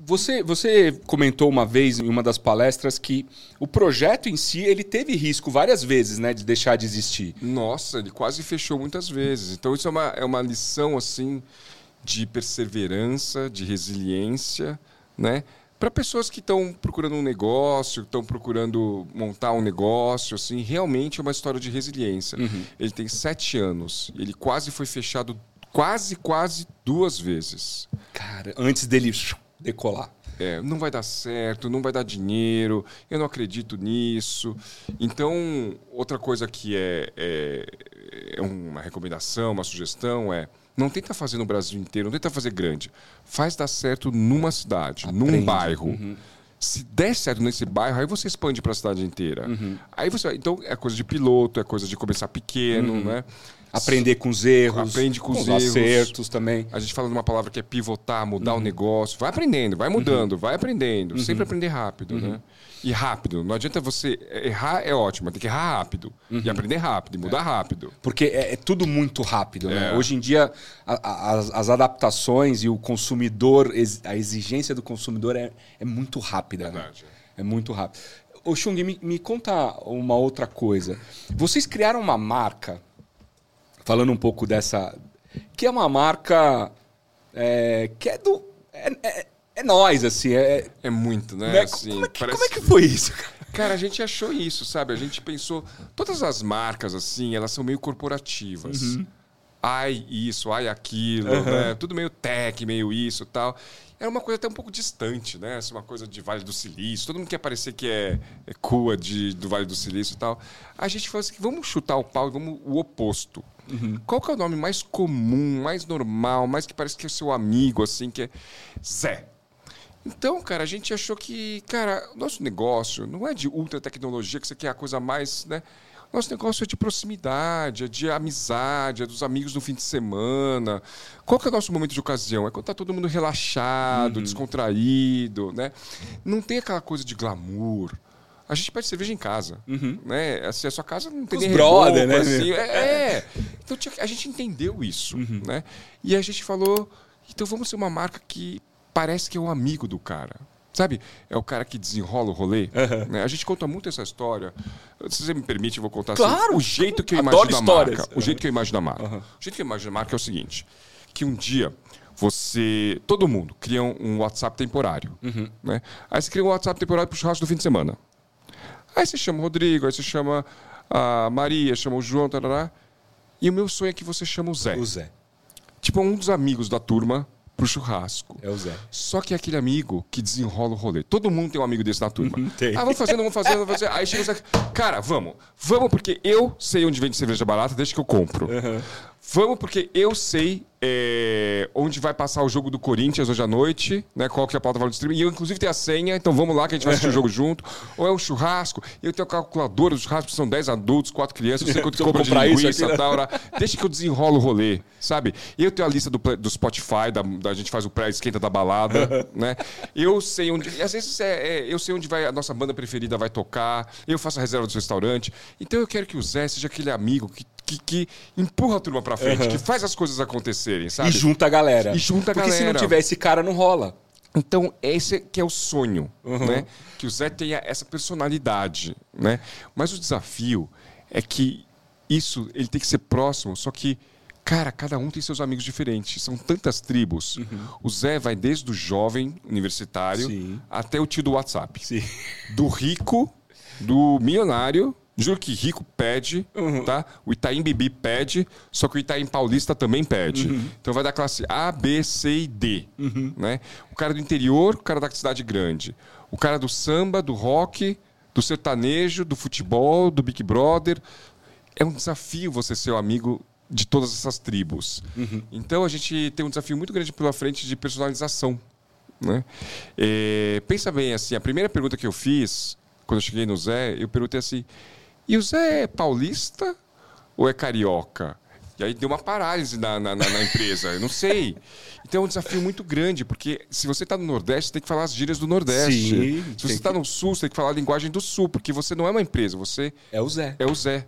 Você, você comentou uma vez em uma das palestras que o projeto em si ele teve risco várias vezes, né, de deixar de existir. Nossa, ele quase fechou muitas vezes. Então, isso é uma, é uma lição, assim, de perseverança, de resiliência, né? Para pessoas que estão procurando um negócio, estão procurando montar um negócio, assim, realmente é uma história de resiliência. Ele tem sete anos, ele quase foi fechado, quase, quase duas vezes. Cara, antes dele decolar. É, não vai dar certo, não vai dar dinheiro, eu não acredito nisso. Então, outra coisa que é, é, é uma recomendação, uma sugestão é não tenta fazer no Brasil inteiro, não tenta fazer grande. Faz dar certo numa cidade, num Aprende. bairro. Se der certo nesse bairro, aí você expande para a cidade inteira. Aí você, então é coisa de piloto, é coisa de começar pequeno, né? Aprender com os erros. Aprende com os os erros. acertos também. A gente fala de uma palavra que é pivotar, mudar Uhum. o negócio. Vai aprendendo, vai mudando, vai aprendendo. Sempre aprender rápido, Uhum. né? E rápido. Não adianta você... Errar é ótimo, tem que errar rápido. Uhum. E aprender rápido, e mudar rápido. Porque é, é tudo muito rápido, né? É. Hoje em dia, a- a- as, as adaptações e o consumidor, a exigência do consumidor é, é muito rápida. né? Verdade. É muito rápido. Ô, Chung, me, me conta uma outra coisa. Vocês criaram uma marca, falando um pouco dessa. que é uma marca é, que é do. É, é, é nós, assim. É, É muito, né? né? Assim, como, é que, parece- como é que foi isso, cara? Cara, a gente achou isso, sabe? A gente pensou... Todas as marcas, assim, elas são meio corporativas. Uhum. Ai isso, ai aquilo, né? Tudo meio tech, meio isso e tal. Era uma coisa até um pouco distante, né? Essa uma coisa de Vale do Silício. Todo mundo quer parecer que é, é cool de, do Vale do Silício e tal. A gente falou assim, vamos chutar o pau e vamos o oposto. Qual que é o nome mais comum, mais normal, mais que parece que é seu amigo, assim, que é Zé. Então, cara, a gente achou que, cara, o nosso negócio não é de ultra tecnologia, que você quer a coisa mais, né? Nosso negócio é de proximidade, é de amizade, é dos amigos no fim de semana. Qual que é o nosso momento de ocasião? É quando tá todo mundo relaxado, descontraído, né? Não tem aquela coisa de glamour. A gente pede cerveja em casa, né? Assim, a sua casa não tem Os nem brother, reboco, né? assim, é, é. Então tinha- a gente entendeu isso, né? E a gente falou, Então vamos ser uma marca que parece que é um amigo do cara. Sabe? É o cara que desenrola o rolê. Né? A gente conta muito essa história. Se você me permite, eu vou contar assim, Claro! o jeito que eu imagino a marca. O jeito que eu imagino a marca. O jeito que eu imagino a marca é o seguinte: que um dia você. Todo mundo cria um WhatsApp temporário. Né? Aí você cria um WhatsApp temporário pro churrasco do fim de semana. Aí você chama o Rodrigo, aí você chama a Maria, chama o João, tarará. E o meu sonho é que você chama o Zé. O Zé. Tipo, um dos amigos da turma pro churrasco. É o Zé. Só que é aquele amigo que desenrola o rolê. Todo mundo tem um amigo desse na turma. tem. Ah, vamos fazendo, vamos fazendo, vamos fazendo. Aí chega o Zé. Cara, vamos. Vamos porque eu sei onde vende cerveja barata desde que eu compro. Vamos porque eu sei é, onde vai passar o jogo do Corinthians hoje à noite, né? Qual que é a plataforma de streaming. E eu, inclusive, tenho a senha, então vamos lá que a gente vai assistir o jogo junto. Ou é um churrasco, eu tenho a calculadora do churrasco, são 10 adultos, 4 crianças, eu sei quanto Vamos compra de isso linguiça aqui, né? tal. né? Deixa que eu desenrolo o rolê, sabe? Eu tenho a lista do, do Spotify, da, da- a gente faz o pré-esquenta da balada, né? Eu sei onde. Às vezes é, é, eu sei onde vai a nossa banda preferida vai tocar, eu faço a reserva do restaurante. Então eu quero que o Zé seja aquele amigo que, que, que empurra a turma pra frente, que faz as coisas acontecerem, sabe? E junta a galera. E junta a Porque se não galera. tiver esse cara, não rola. Então, esse que é o sonho, Uhum. né? Que o Zé tenha essa personalidade, né? Mas o desafio é que isso, ele tem que ser próximo, só que, cara, cada um tem seus amigos diferentes. São tantas tribos. O Zé vai desde o jovem universitário Uhum. Sim. até o tio do WhatsApp. Sim. Do rico, do milionário... Juro que rico pede, Uhum. tá? O Itaim Bibi pede, só que o Itaim Paulista também pede. Uhum. Então vai da classe A, B, C e D. Né? O cara do interior, o cara da cidade grande. O cara do samba, do rock, do sertanejo, do futebol, do Big Brother. É um desafio você ser o amigo de todas essas tribos. Então a gente tem um desafio muito grande pela frente de personalização. Né? É, pensa bem assim, a primeira pergunta que eu fiz quando eu cheguei no Zé, eu perguntei assim: e o Zé é paulista ou é carioca? E aí deu uma parálise na, na, na- na empresa, eu não sei. Então é um desafio muito grande, porque se você está no Nordeste, você tem que falar as gírias do Nordeste. Sim, se você está no Sul, você tem que falar a linguagem do Sul, porque você não é uma empresa, você É o Zé. é o Zé.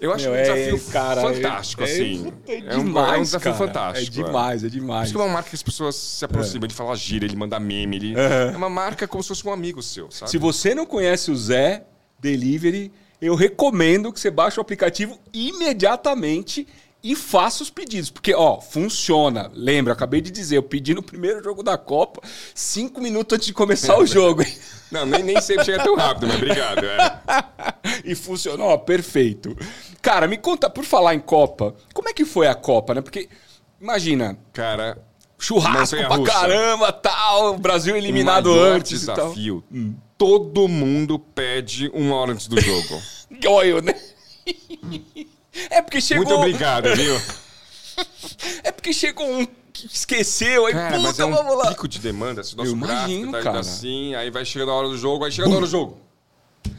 Eu acho Meu, um é, desafio cara, fantástico, é, assim. É, É um- demais, é um desafio cara. fantástico. É demais, é demais. Que é uma marca que as pessoas se aproximam, ele fala gira, ele manda meme, ele... É uma marca como se fosse um amigo seu, sabe? Se você não conhece o Zé Delivery, eu recomendo que você baixe o aplicativo imediatamente e faça os pedidos. Porque, ó, funciona. Lembra, acabei de dizer, eu pedi no primeiro jogo da Copa, cinco minutos antes de começar o jogo. hein? Não, nem, nem sempre chega tão rápido, mas obrigado. é. e funcionou, ó, perfeito. Cara, me conta, por falar em Copa, como é que foi a Copa, né? Porque, imagina, Cara, churrasco pra caramba, tal, o Brasil eliminado o antes e tal. Hum. desafio. Todo mundo pede uma hora antes do jogo. Olha, né? É porque chegou. Muito obrigado, viu? É porque chegou um que esqueceu, aí Cara, puta, mas é um vamos lá. pico de demanda. Se o nosso Eu imagino, tá indo cara. assim, aí vai chegando a hora do jogo, aí chega a hora do jogo.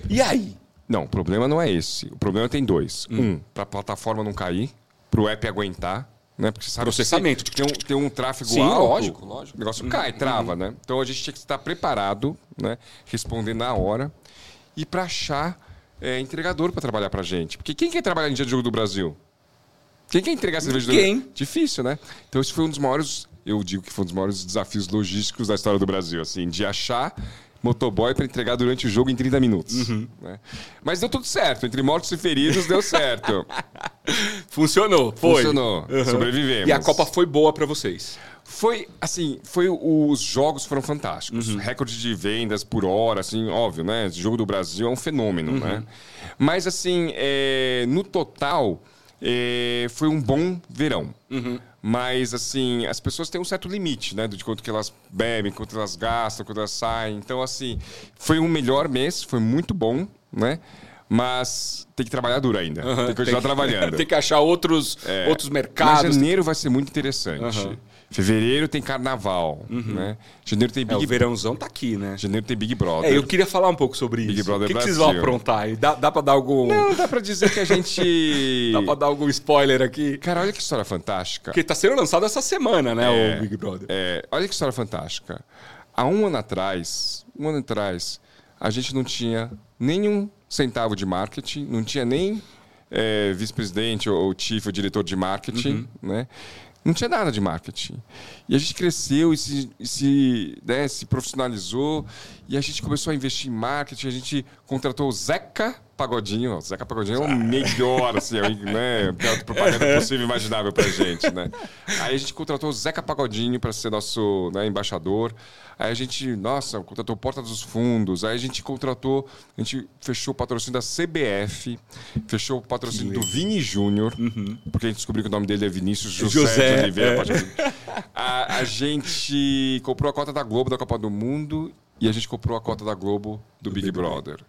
E aí? Não, o problema não é esse. O problema tem dois. Hum. Um, para a plataforma não cair, para o app aguentar, né? Porque sabe que Processamento. se Tem um, tem um tráfego Sim, alto. lógico, lógico. O negócio cai, trava, né? Então a gente tinha que estar preparado, né? Responder na hora e para achar é, entregador para trabalhar para gente. Porque quem quer trabalhar em dia de jogo do Brasil? Quem quer entregar cerveja do Ninguém. Difícil, né? Então esse foi um dos maiores, eu digo que foi um dos maiores desafios logísticos da história do Brasil, assim, de achar motoboy para entregar durante o jogo em 30 minutos. Uhum. né? Mas deu tudo certo. Entre mortos e feridos, deu certo. Funcionou, foi. Funcionou. Sobrevivemos. E a Copa foi boa pra vocês. Foi, assim, foi os jogos foram fantásticos. Uhum. Recorde de vendas por hora, assim, óbvio, né? O jogo do Brasil é um fenômeno, Uhum. né? Mas, assim, é, no total, é, foi um bom verão. Uhum. Mas, assim, as pessoas têm um certo limite, né? De quanto que elas bebem, quanto elas gastam, quanto elas saem. Então, assim, foi um melhor mês, foi muito bom, né? Mas tem que trabalhar duro ainda. Tem que continuar trabalhando. Tem que achar outros, outros Mas mercados. janeiro vai ser muito interessante. Fevereiro tem carnaval, né? Janeiro tem É, Big o verãozão tá aqui, né? Janeiro tem Big Brother. É, eu queria falar um pouco sobre Big isso. Brother o que, que vocês vão aprontar aí? Dá, dá pra dar algum. Não, dá pra dizer que a gente... Dá pra dar algum spoiler aqui? Cara, olha que história fantástica. Porque tá sendo lançado essa semana, né, É, o Big Brother. é, olha que história fantástica. Há um ano atrás, um ano atrás, a gente não tinha nenhum centavo de marketing, não tinha nem é, vice-presidente ou, ou chief ou diretor de marketing, Uhum. né? Não tinha nada de marketing. E a gente cresceu e se, e se, né, se profissionalizou. E a gente começou a investir em marketing. A gente contratou o Zeca Pagodinho. O Zeca Pagodinho é o melhor, assim, é, né, a propaganda possível imaginável pra gente, né? Aí a gente contratou o Zeca Pagodinho para ser nosso né, embaixador. Aí a gente, nossa, contratou Porta dos Fundos. Aí a gente contratou, a gente fechou o patrocínio da CBF, fechou o patrocínio do Vini Júnior, uhum. porque a gente descobriu que o nome dele é Vinícius José, José de Oliveira. É. A, a gente comprou a cota da Globo da Copa do Mundo e a gente comprou a cota da Globo do, do Big, Big Brother.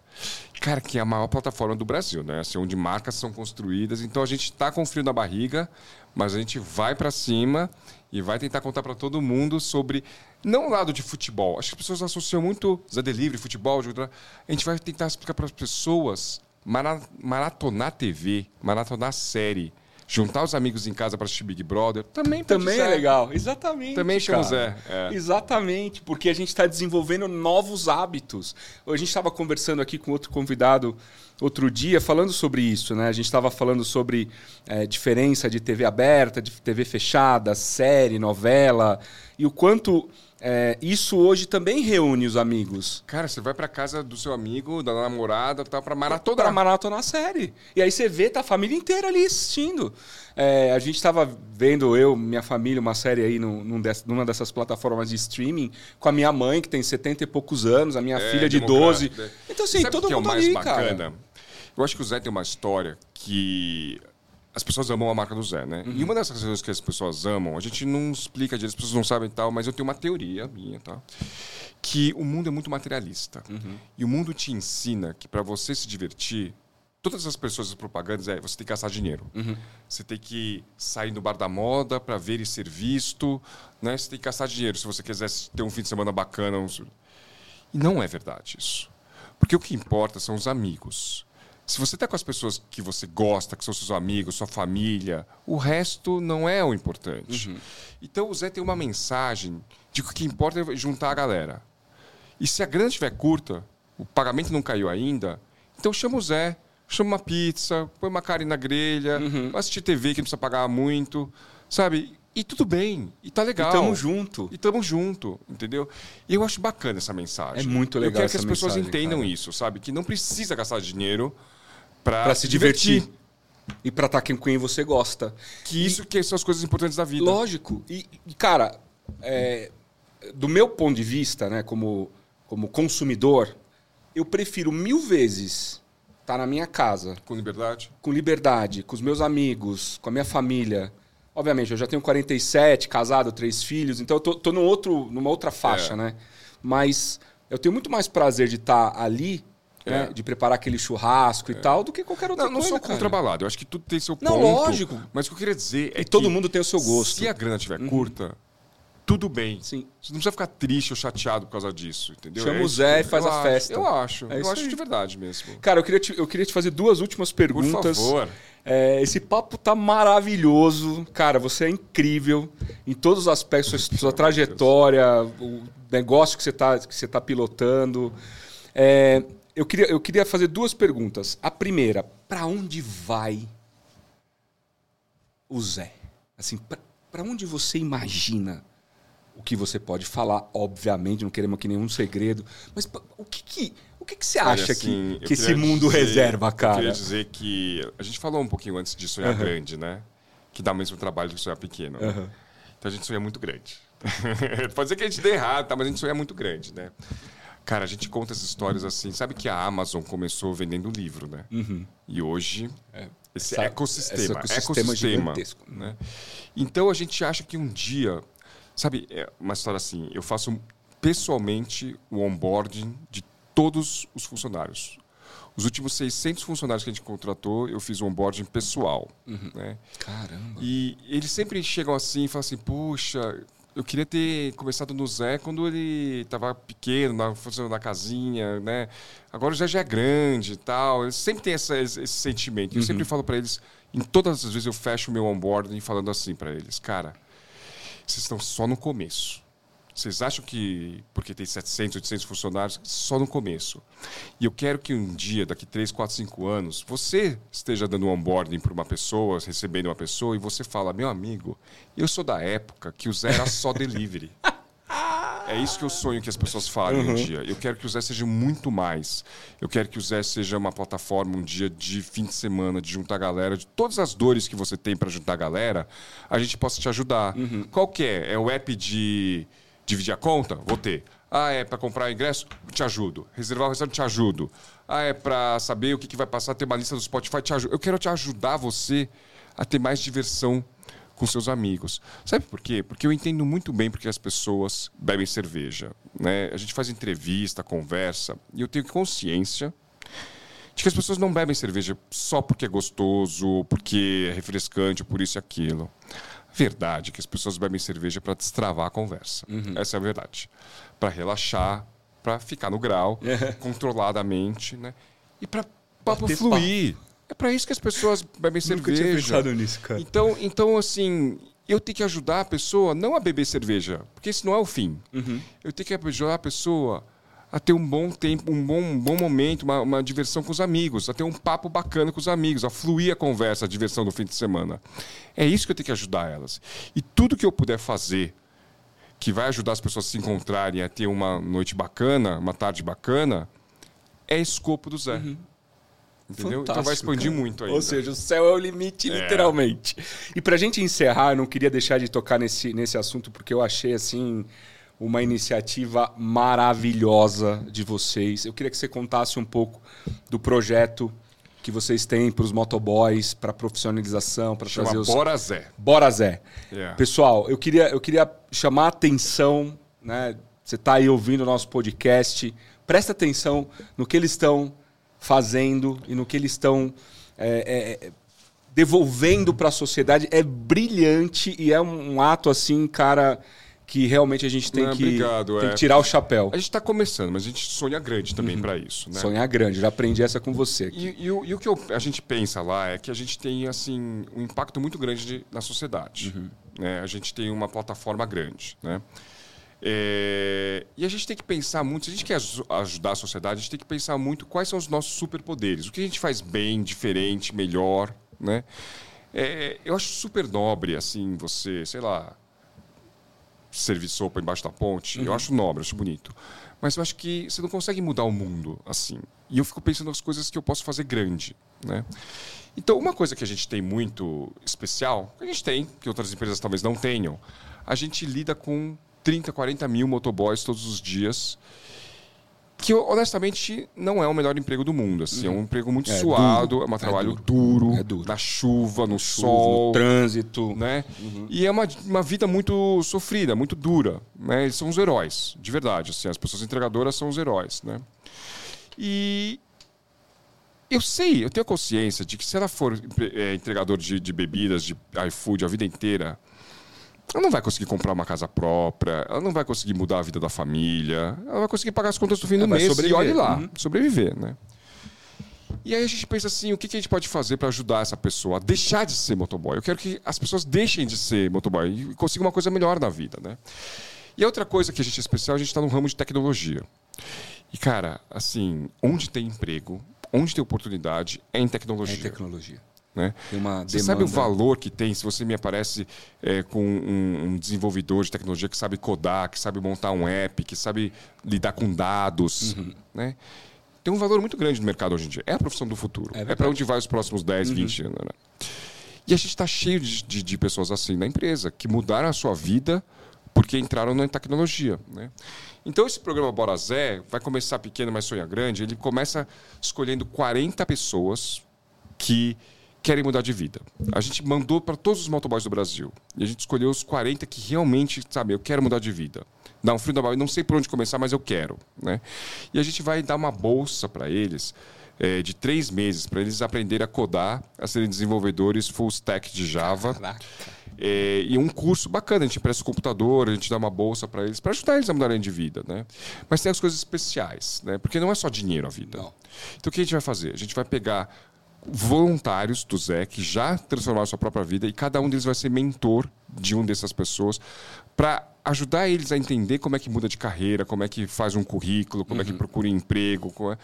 Cara, que é a maior plataforma do Brasil, né? Assim, onde marcas são construídas. Então a gente está com frio na barriga, mas a gente vai para cima e vai tentar contar para todo mundo sobre não o lado de futebol. Acho que as pessoas associam muito Zé Delivery, futebol. A gente vai tentar explicar para as pessoas maratonar TV, maratonar série, juntar os amigos em casa para assistir Big Brother. Também Também é legal. Exatamente. Também chama Zé. É. Exatamente, porque a gente está desenvolvendo novos hábitos. A gente estava conversando aqui com outro convidado outro dia falando sobre isso, né? A gente estava falando sobre é, diferença de TV aberta, de TV fechada, série, novela e o quanto é, isso hoje também reúne os amigos. Cara, você vai para casa do seu amigo, da namorada, tá para maratonar. Para maratonar a série. E aí você vê tá a família inteira ali assistindo. É, a gente estava vendo, eu, minha família, uma série aí num, num dess, numa dessas plataformas de streaming, com a minha mãe, que tem 70 e poucos anos, a minha é, filha de 12. Então, assim, Sabe todo que mundo é o mais ali, bacana? cara. Eu acho que o Zé tem uma história que as pessoas amam a marca do Zé, né? Uhum. E uma dessas coisas que as pessoas amam, a gente não explica direito, as pessoas não sabem tal, mas eu tenho uma teoria minha, tá? Que o mundo é muito materialista. Uhum. E o mundo te ensina que para você se divertir, todas as pessoas as propagandas é você tem que gastar dinheiro. Uhum. Você tem que sair no bar da moda para ver e ser visto, né? Você tem que gastar dinheiro se você quiser ter um fim de semana bacana. E não é verdade isso. Porque o que importa são os amigos. Se você está com as pessoas que você gosta, que são seus amigos, sua família, o resto não é o importante. Uhum. Então o Zé tem uma mensagem de que o que importa é juntar a galera. E se a grana estiver curta, o pagamento não caiu ainda, então chama o Zé, chama uma pizza, põe uma carne na grelha, uhum. assistir TV que não precisa pagar muito, sabe? E tudo bem, e tá legal. E tamo junto. E tamo junto, entendeu? E eu acho bacana essa mensagem. É muito legal. Eu quero que as pessoas entendam cara. isso, sabe? Que não precisa gastar dinheiro para se divertir. divertir. E para estar com quem você gosta. Que e, isso que são as coisas importantes da vida. Lógico. E, e cara, é, do meu ponto de vista, né, como, como consumidor, eu prefiro mil vezes estar na minha casa. Com liberdade? Com liberdade, com os meus amigos, com a minha família. Obviamente, eu já tenho 47, casado, três filhos, então eu tô, tô no outro, numa outra faixa, é. né? Mas eu tenho muito mais prazer de estar ali né? É. De preparar aquele churrasco é. e tal, do que qualquer outra não, coisa. Não sou contra balada. Eu acho que tudo tem seu ponto. Não, lógico. Mas o que eu queria dizer é e que. todo mundo tem o seu gosto. Se a grana estiver uhum. curta, tudo bem. Sim. Você não precisa ficar triste ou chateado por causa disso, entendeu? Chama é o Zé e faz a acho, festa. Eu acho. É eu acho aí. de verdade mesmo. Cara, eu queria, te, eu queria te fazer duas últimas perguntas. Por favor. É, esse papo tá maravilhoso. Cara, você é incrível em todos os aspectos, sua, sua trajetória, o negócio que você está que você tá pilotando. É, eu queria, eu queria fazer duas perguntas. A primeira, para onde vai o Zé? Assim, para onde você imagina o que você pode falar? Obviamente, não queremos aqui nenhum segredo. Mas o que, que o que, que você acha assim, que, que esse mundo dizer, reserva, cara? Eu queria dizer que a gente falou um pouquinho antes de sonhar uhum. grande, né? Que dá o mesmo trabalho que sonhar pequeno. Uhum. Então a gente sonha muito grande. Pode ser que a gente dê errado, tá? mas a gente sonha muito grande, né? Cara, a gente conta essas histórias assim. Sabe que a Amazon começou vendendo livro, né? Uhum. E hoje, é, esse Sabe, ecossistema, esse ecossistema, ecossistema né? Então a gente acha que um dia, sabe, é uma história assim. Eu faço pessoalmente o onboarding de todos os funcionários. Os últimos 600 funcionários que a gente contratou, eu fiz o onboarding pessoal. Uhum. Né? Caramba! E eles sempre chegam assim e falam assim: puxa, eu queria ter começado no Zé quando ele estava pequeno, na, funcionando na casinha, né? Agora o Zé já é grande e tal. Ele sempre tem essa, esse, esse, sentimento. Eu sempre uhum. falo para eles, em todas as vezes eu fecho o meu onboarding falando assim para eles, cara, vocês estão só no começo. Vocês acham que, porque tem 700, 800 funcionários, só no começo. E eu quero que um dia, daqui 3, 4, 5 anos, você esteja dando um onboarding para uma pessoa, recebendo uma pessoa, e você fala, meu amigo, eu sou da época que o Zé era só delivery. É isso que eu sonho que as pessoas falem uhum. um dia. Eu quero que o Zé seja muito mais. Eu quero que o Zé seja uma plataforma um dia de fim de semana, de juntar a galera, de todas as dores que você tem para juntar a galera, a gente possa te ajudar. Uhum. Qual que é? É o app de dividir a conta? Vou ter. Ah, é para comprar ingresso? Te ajudo. Reservar o restaurante? Te ajudo. Ah, é para saber o que, que vai passar, ter uma lista do Spotify? Te ajudo. Eu quero te ajudar você a ter mais diversão com seus amigos. Sabe por quê? Porque eu entendo muito bem porque as pessoas bebem cerveja. Né? A gente faz entrevista, conversa, e eu tenho consciência de que as pessoas não bebem cerveja só porque é gostoso, porque é refrescante, por isso e aquilo. Verdade é que as pessoas bebem cerveja para destravar a conversa. Uhum. Essa é a verdade. Para relaxar, para ficar no grau, controladamente, né? E para papo fluir. Papo. É para isso que as pessoas bebem Nunca cerveja. Tinha pensado nisso, cara. Então, então, assim, eu tenho que ajudar a pessoa não a beber cerveja, porque isso não é o fim. Uhum. Eu tenho que ajudar a pessoa a ter um bom tempo, um bom, um bom momento, uma, uma, diversão com os amigos, a ter um papo bacana com os amigos, a fluir a conversa, a diversão do fim de semana. É isso que eu tenho que ajudar elas. E tudo que eu puder fazer que vai ajudar as pessoas a se encontrarem, a ter uma noite bacana, uma tarde bacana, é escopo do Zé. Uhum. Entendeu? Fantástico, então vai expandir cara. muito ainda. Ou seja, o céu é o limite, é. literalmente. E pra gente encerrar, eu não queria deixar de tocar nesse, nesse assunto, porque eu achei assim uma iniciativa maravilhosa de vocês. Eu queria que você contasse um pouco do projeto que vocês têm para os motoboys, para profissionalização, para trazer os Bora Zé. Bora Zé. Yeah. Pessoal, eu queria, eu queria chamar a atenção, né? Você está aí ouvindo o nosso podcast, presta atenção no que eles estão fazendo e no que eles estão é, é, devolvendo para a sociedade é brilhante e é um, um, ato assim, cara, que realmente a gente tem, Não, que, obrigado, tem é. que tirar o chapéu. A gente está começando, mas a gente sonha grande também uhum. para isso. Né? Sonhar grande, já aprendi essa com você. E, e, e, o que eu, a gente pensa lá é que a gente tem assim um impacto muito grande de, na sociedade. Uhum. Né? A gente tem uma plataforma grande. Né? É, e a gente tem que pensar muito, se a gente quer ajudar a sociedade, a gente tem que pensar muito quais são os nossos superpoderes. O que a gente faz bem, diferente, melhor, né? É, eu acho super nobre, assim, você, sei lá, servir sopa embaixo da ponte. Uhum. Eu acho nobre, acho bonito. Mas eu acho que você não consegue mudar o mundo assim. E eu fico pensando nas coisas que eu posso fazer grande, né? Então, uma coisa que a gente tem muito especial, que a gente tem, que outras empresas talvez não tenham, a gente lida com 30, 40 mil motoboys todos os dias. Que honestamente não é o melhor emprego do mundo. Assim, uhum. É um emprego muito é suado, duro. é um trabalho é duro, duro, é duro, na chuva, no, sol, no trânsito. Né? Uhum. E é uma, uma vida muito sofrida, muito dura. Né? Eles são os heróis, de verdade. Assim, as pessoas entregadoras são os heróis. Né? E eu sei, eu tenho consciência de que se ela for é, entregador de, de bebidas, de iFood a vida inteira, ela não vai conseguir comprar uma casa própria, ela não vai conseguir mudar a vida da família, ela vai conseguir pagar as contas do fim do ela mês e olhe lá, uhum. sobreviver, né? E aí a gente pensa assim, o que, a gente pode fazer para ajudar essa pessoa a deixar de ser motoboy? Eu quero que as pessoas deixem de ser motoboy e consigam uma coisa melhor na vida, né? E outra coisa que a gente é especial, a gente está no ramo de tecnologia. E, cara, assim, onde tem emprego, onde tem oportunidade, é em tecnologia. É em tecnologia. Né? Você sabe o valor que tem se você me aparece é, com um, um, desenvolvedor de tecnologia que sabe codar, que sabe montar um app, que sabe lidar com dados. Uhum. Né? Tem um valor muito grande no mercado hoje em dia. É a profissão do futuro. É, é para onde vai os próximos 10, uhum. 20 anos. Né? E a gente está cheio de, de, de, pessoas assim na empresa, que mudaram a sua vida porque entraram na tecnologia. Né? Então, esse programa Bora Zé vai começar pequeno, mas sonha grande. Ele começa escolhendo 40 pessoas que querem mudar de vida. A gente mandou para todos os motoboys do Brasil. E a gente escolheu os 40 que realmente, sabe, eu quero mudar de vida. Dá um frio da barriga, não sei por onde começar, mas eu quero. Né? E a gente vai dar uma bolsa para eles é, de três meses, para eles aprenderem a codar, a serem desenvolvedores full stack de Java. É, e um curso bacana, a gente empresta o computador, a gente dá uma bolsa para eles, para ajudar eles a mudarem de vida. Né? Mas tem as coisas especiais, né? porque não é só dinheiro a vida. Não. Então o que a gente vai fazer? A gente vai pegar voluntários do Zé que já transformaram sua própria vida e cada um deles vai ser mentor de uma dessas pessoas para ajudar eles a entender como é que muda de carreira, como é que faz um currículo, como uhum. é que uhum. procura um emprego, é...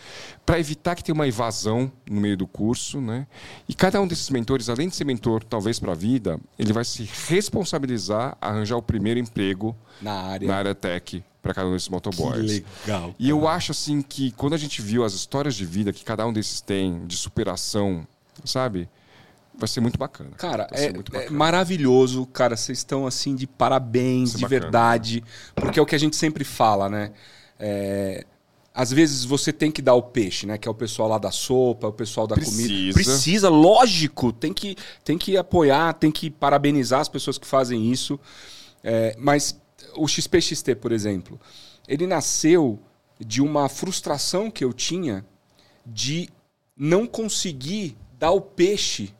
para evitar que tenha uma evasão no meio do curso, né? E cada um desses mentores, além de ser mentor, talvez para a vida, ele vai se responsabilizar a arranjar o primeiro emprego na área, na área tech para cada um desses motoboys. Que legal. E eu acho assim que quando a gente viu as histórias de vida que cada um desses tem, de superação, sabe? Vai ser muito bacana. Cara, é, é, bacana. é, maravilhoso. Cara, vocês estão assim de parabéns, de bacana. verdade. Porque é o que a gente sempre fala, né? É, às vezes você tem que dar o peixe, né? Que é o pessoal lá da sopa, o pessoal da Precisa. comida. Precisa, lógico. Tem que, tem que apoiar, tem que parabenizar as pessoas que fazem isso. É, mas o XPXT, por exemplo, ele nasceu de uma frustração que eu tinha de não conseguir dar o peixe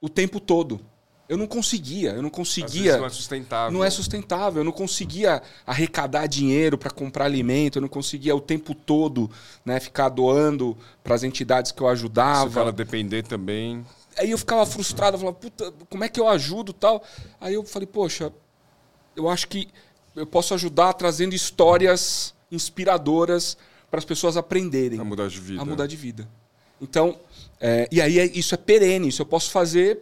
o tempo todo. Eu não conseguia, eu não conseguia. não é sustentável. Não é sustentável. Eu não conseguia arrecadar dinheiro para comprar alimento, eu não conseguia o tempo todo né, ficar doando para as entidades que eu ajudava. Você fala depender também. Aí eu ficava frustrado, eu falava, puta, como é que eu ajudo tal? Aí eu falei, poxa, eu acho que eu posso ajudar trazendo histórias inspiradoras para as pessoas aprenderem. A mudar de vida. A mudar de vida. Então, é, e aí é, isso é perene, isso eu posso fazer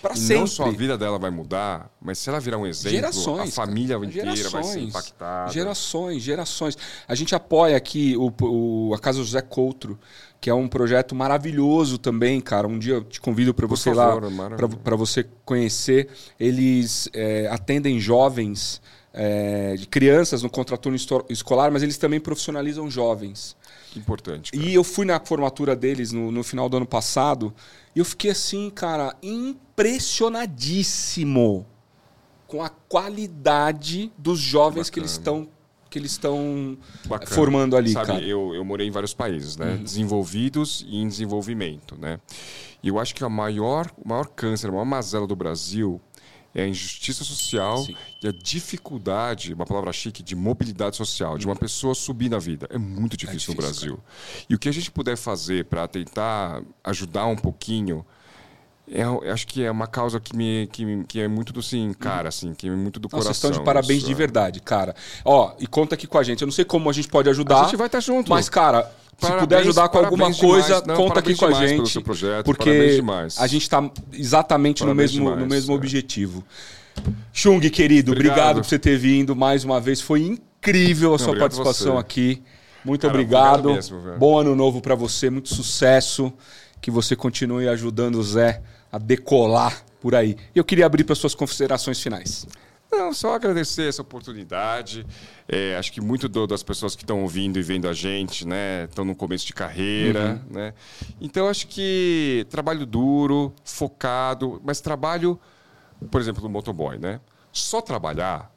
para sempre. Não só a vida dela vai mudar, mas se ela virar um exemplo, gerações, a família cara, inteira gerações, vai ser impactada. Gerações, gerações. A gente apoia aqui o, o, a Casa José Coutro, que é um projeto maravilhoso também, cara. Um dia eu te convido para você favor, lá, para você conhecer. Eles é, atendem jovens, é, de crianças no contraturno escolar, mas eles também profissionalizam jovens. Importante. Cara. E eu fui na formatura deles no, no final do ano passado e eu fiquei assim, cara, impressionadíssimo com a qualidade dos jovens Bacana. que eles estão que eles estão formando ali, Sabe, cara. Eu, eu morei em vários países, né? Uhum. Desenvolvidos e em desenvolvimento, né? E eu acho que a maior, o maior câncer, a maior mazela do Brasil é a injustiça social Sim. e a dificuldade, uma palavra chique, de mobilidade social, de uma pessoa subir na vida. É muito difícil, é difícil no Brasil. Cara. E o que a gente puder fazer para tentar ajudar um pouquinho. É, acho que é uma causa que, me, que, que é muito do sim, cara, assim, que é muito do Nossa, coração. Vocês estão de parabéns isso, de é. verdade, cara. Ó, e conta aqui com a gente. Eu não sei como a gente pode ajudar. A gente vai estar junto. Mas, cara, Parabéns, se puder ajudar com alguma coisa, Não, conta aqui com a gente. Projeto, porque a gente está exatamente no mesmo, demais, no mesmo é. objetivo. Chung, querido, obrigado. obrigado. por você ter vindo mais uma vez. Foi incrível a sua participação aqui. Muito Cara, obrigado. Mesmo, Bom ano novo para você, muito sucesso. Que você continue ajudando o Zé a decolar por aí. E eu queria abrir para suas considerações finais. Não, só agradecer essa oportunidade. É, acho que muito do, das pessoas que estão ouvindo e vendo a gente, né, estão no começo de carreira, uhum. né? Então acho que trabalho duro, focado, mas trabalho por exemplo, no motoboy, né? Só trabalhar,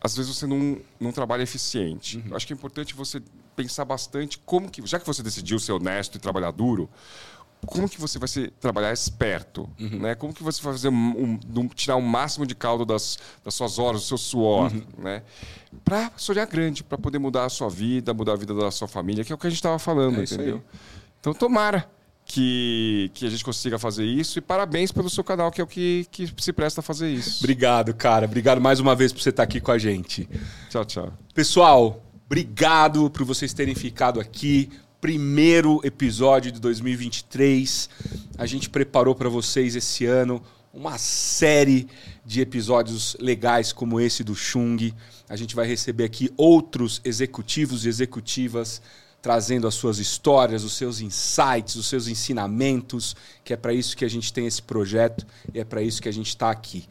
às vezes você não, não trabalha eficiente. Uhum. Acho que é importante você pensar bastante como que, já que você decidiu ser honesto e trabalhar duro, como que você vai ser, trabalhar esperto, uhum. né? Como que você vai fazer um, um, tirar o máximo de caldo das, das suas horas, do seu suor, uhum. né? Para sonhar grande, para poder mudar a sua vida, mudar a vida da sua família, que é o que a gente estava falando, é entendeu? Então tomara que, que a gente consiga fazer isso. E parabéns pelo seu canal, que é o que, que se presta a fazer isso. Obrigado, cara. Obrigado mais uma vez por você estar aqui com a gente. Tchau, tchau. Pessoal, obrigado por vocês terem ficado aqui. Primeiro episódio de 2023. A gente preparou para vocês esse ano uma série de episódios legais como esse do Chung. A gente vai receber aqui outros executivos e executivas trazendo as suas histórias, os seus insights, os seus ensinamentos, que é para isso que a gente tem esse projeto e é para isso que a gente está aqui.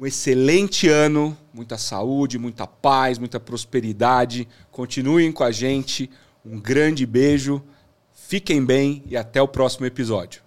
Um excelente ano, muita saúde, muita paz, muita prosperidade. Continuem com a gente. Um grande beijo, fiquem bem e até o próximo episódio.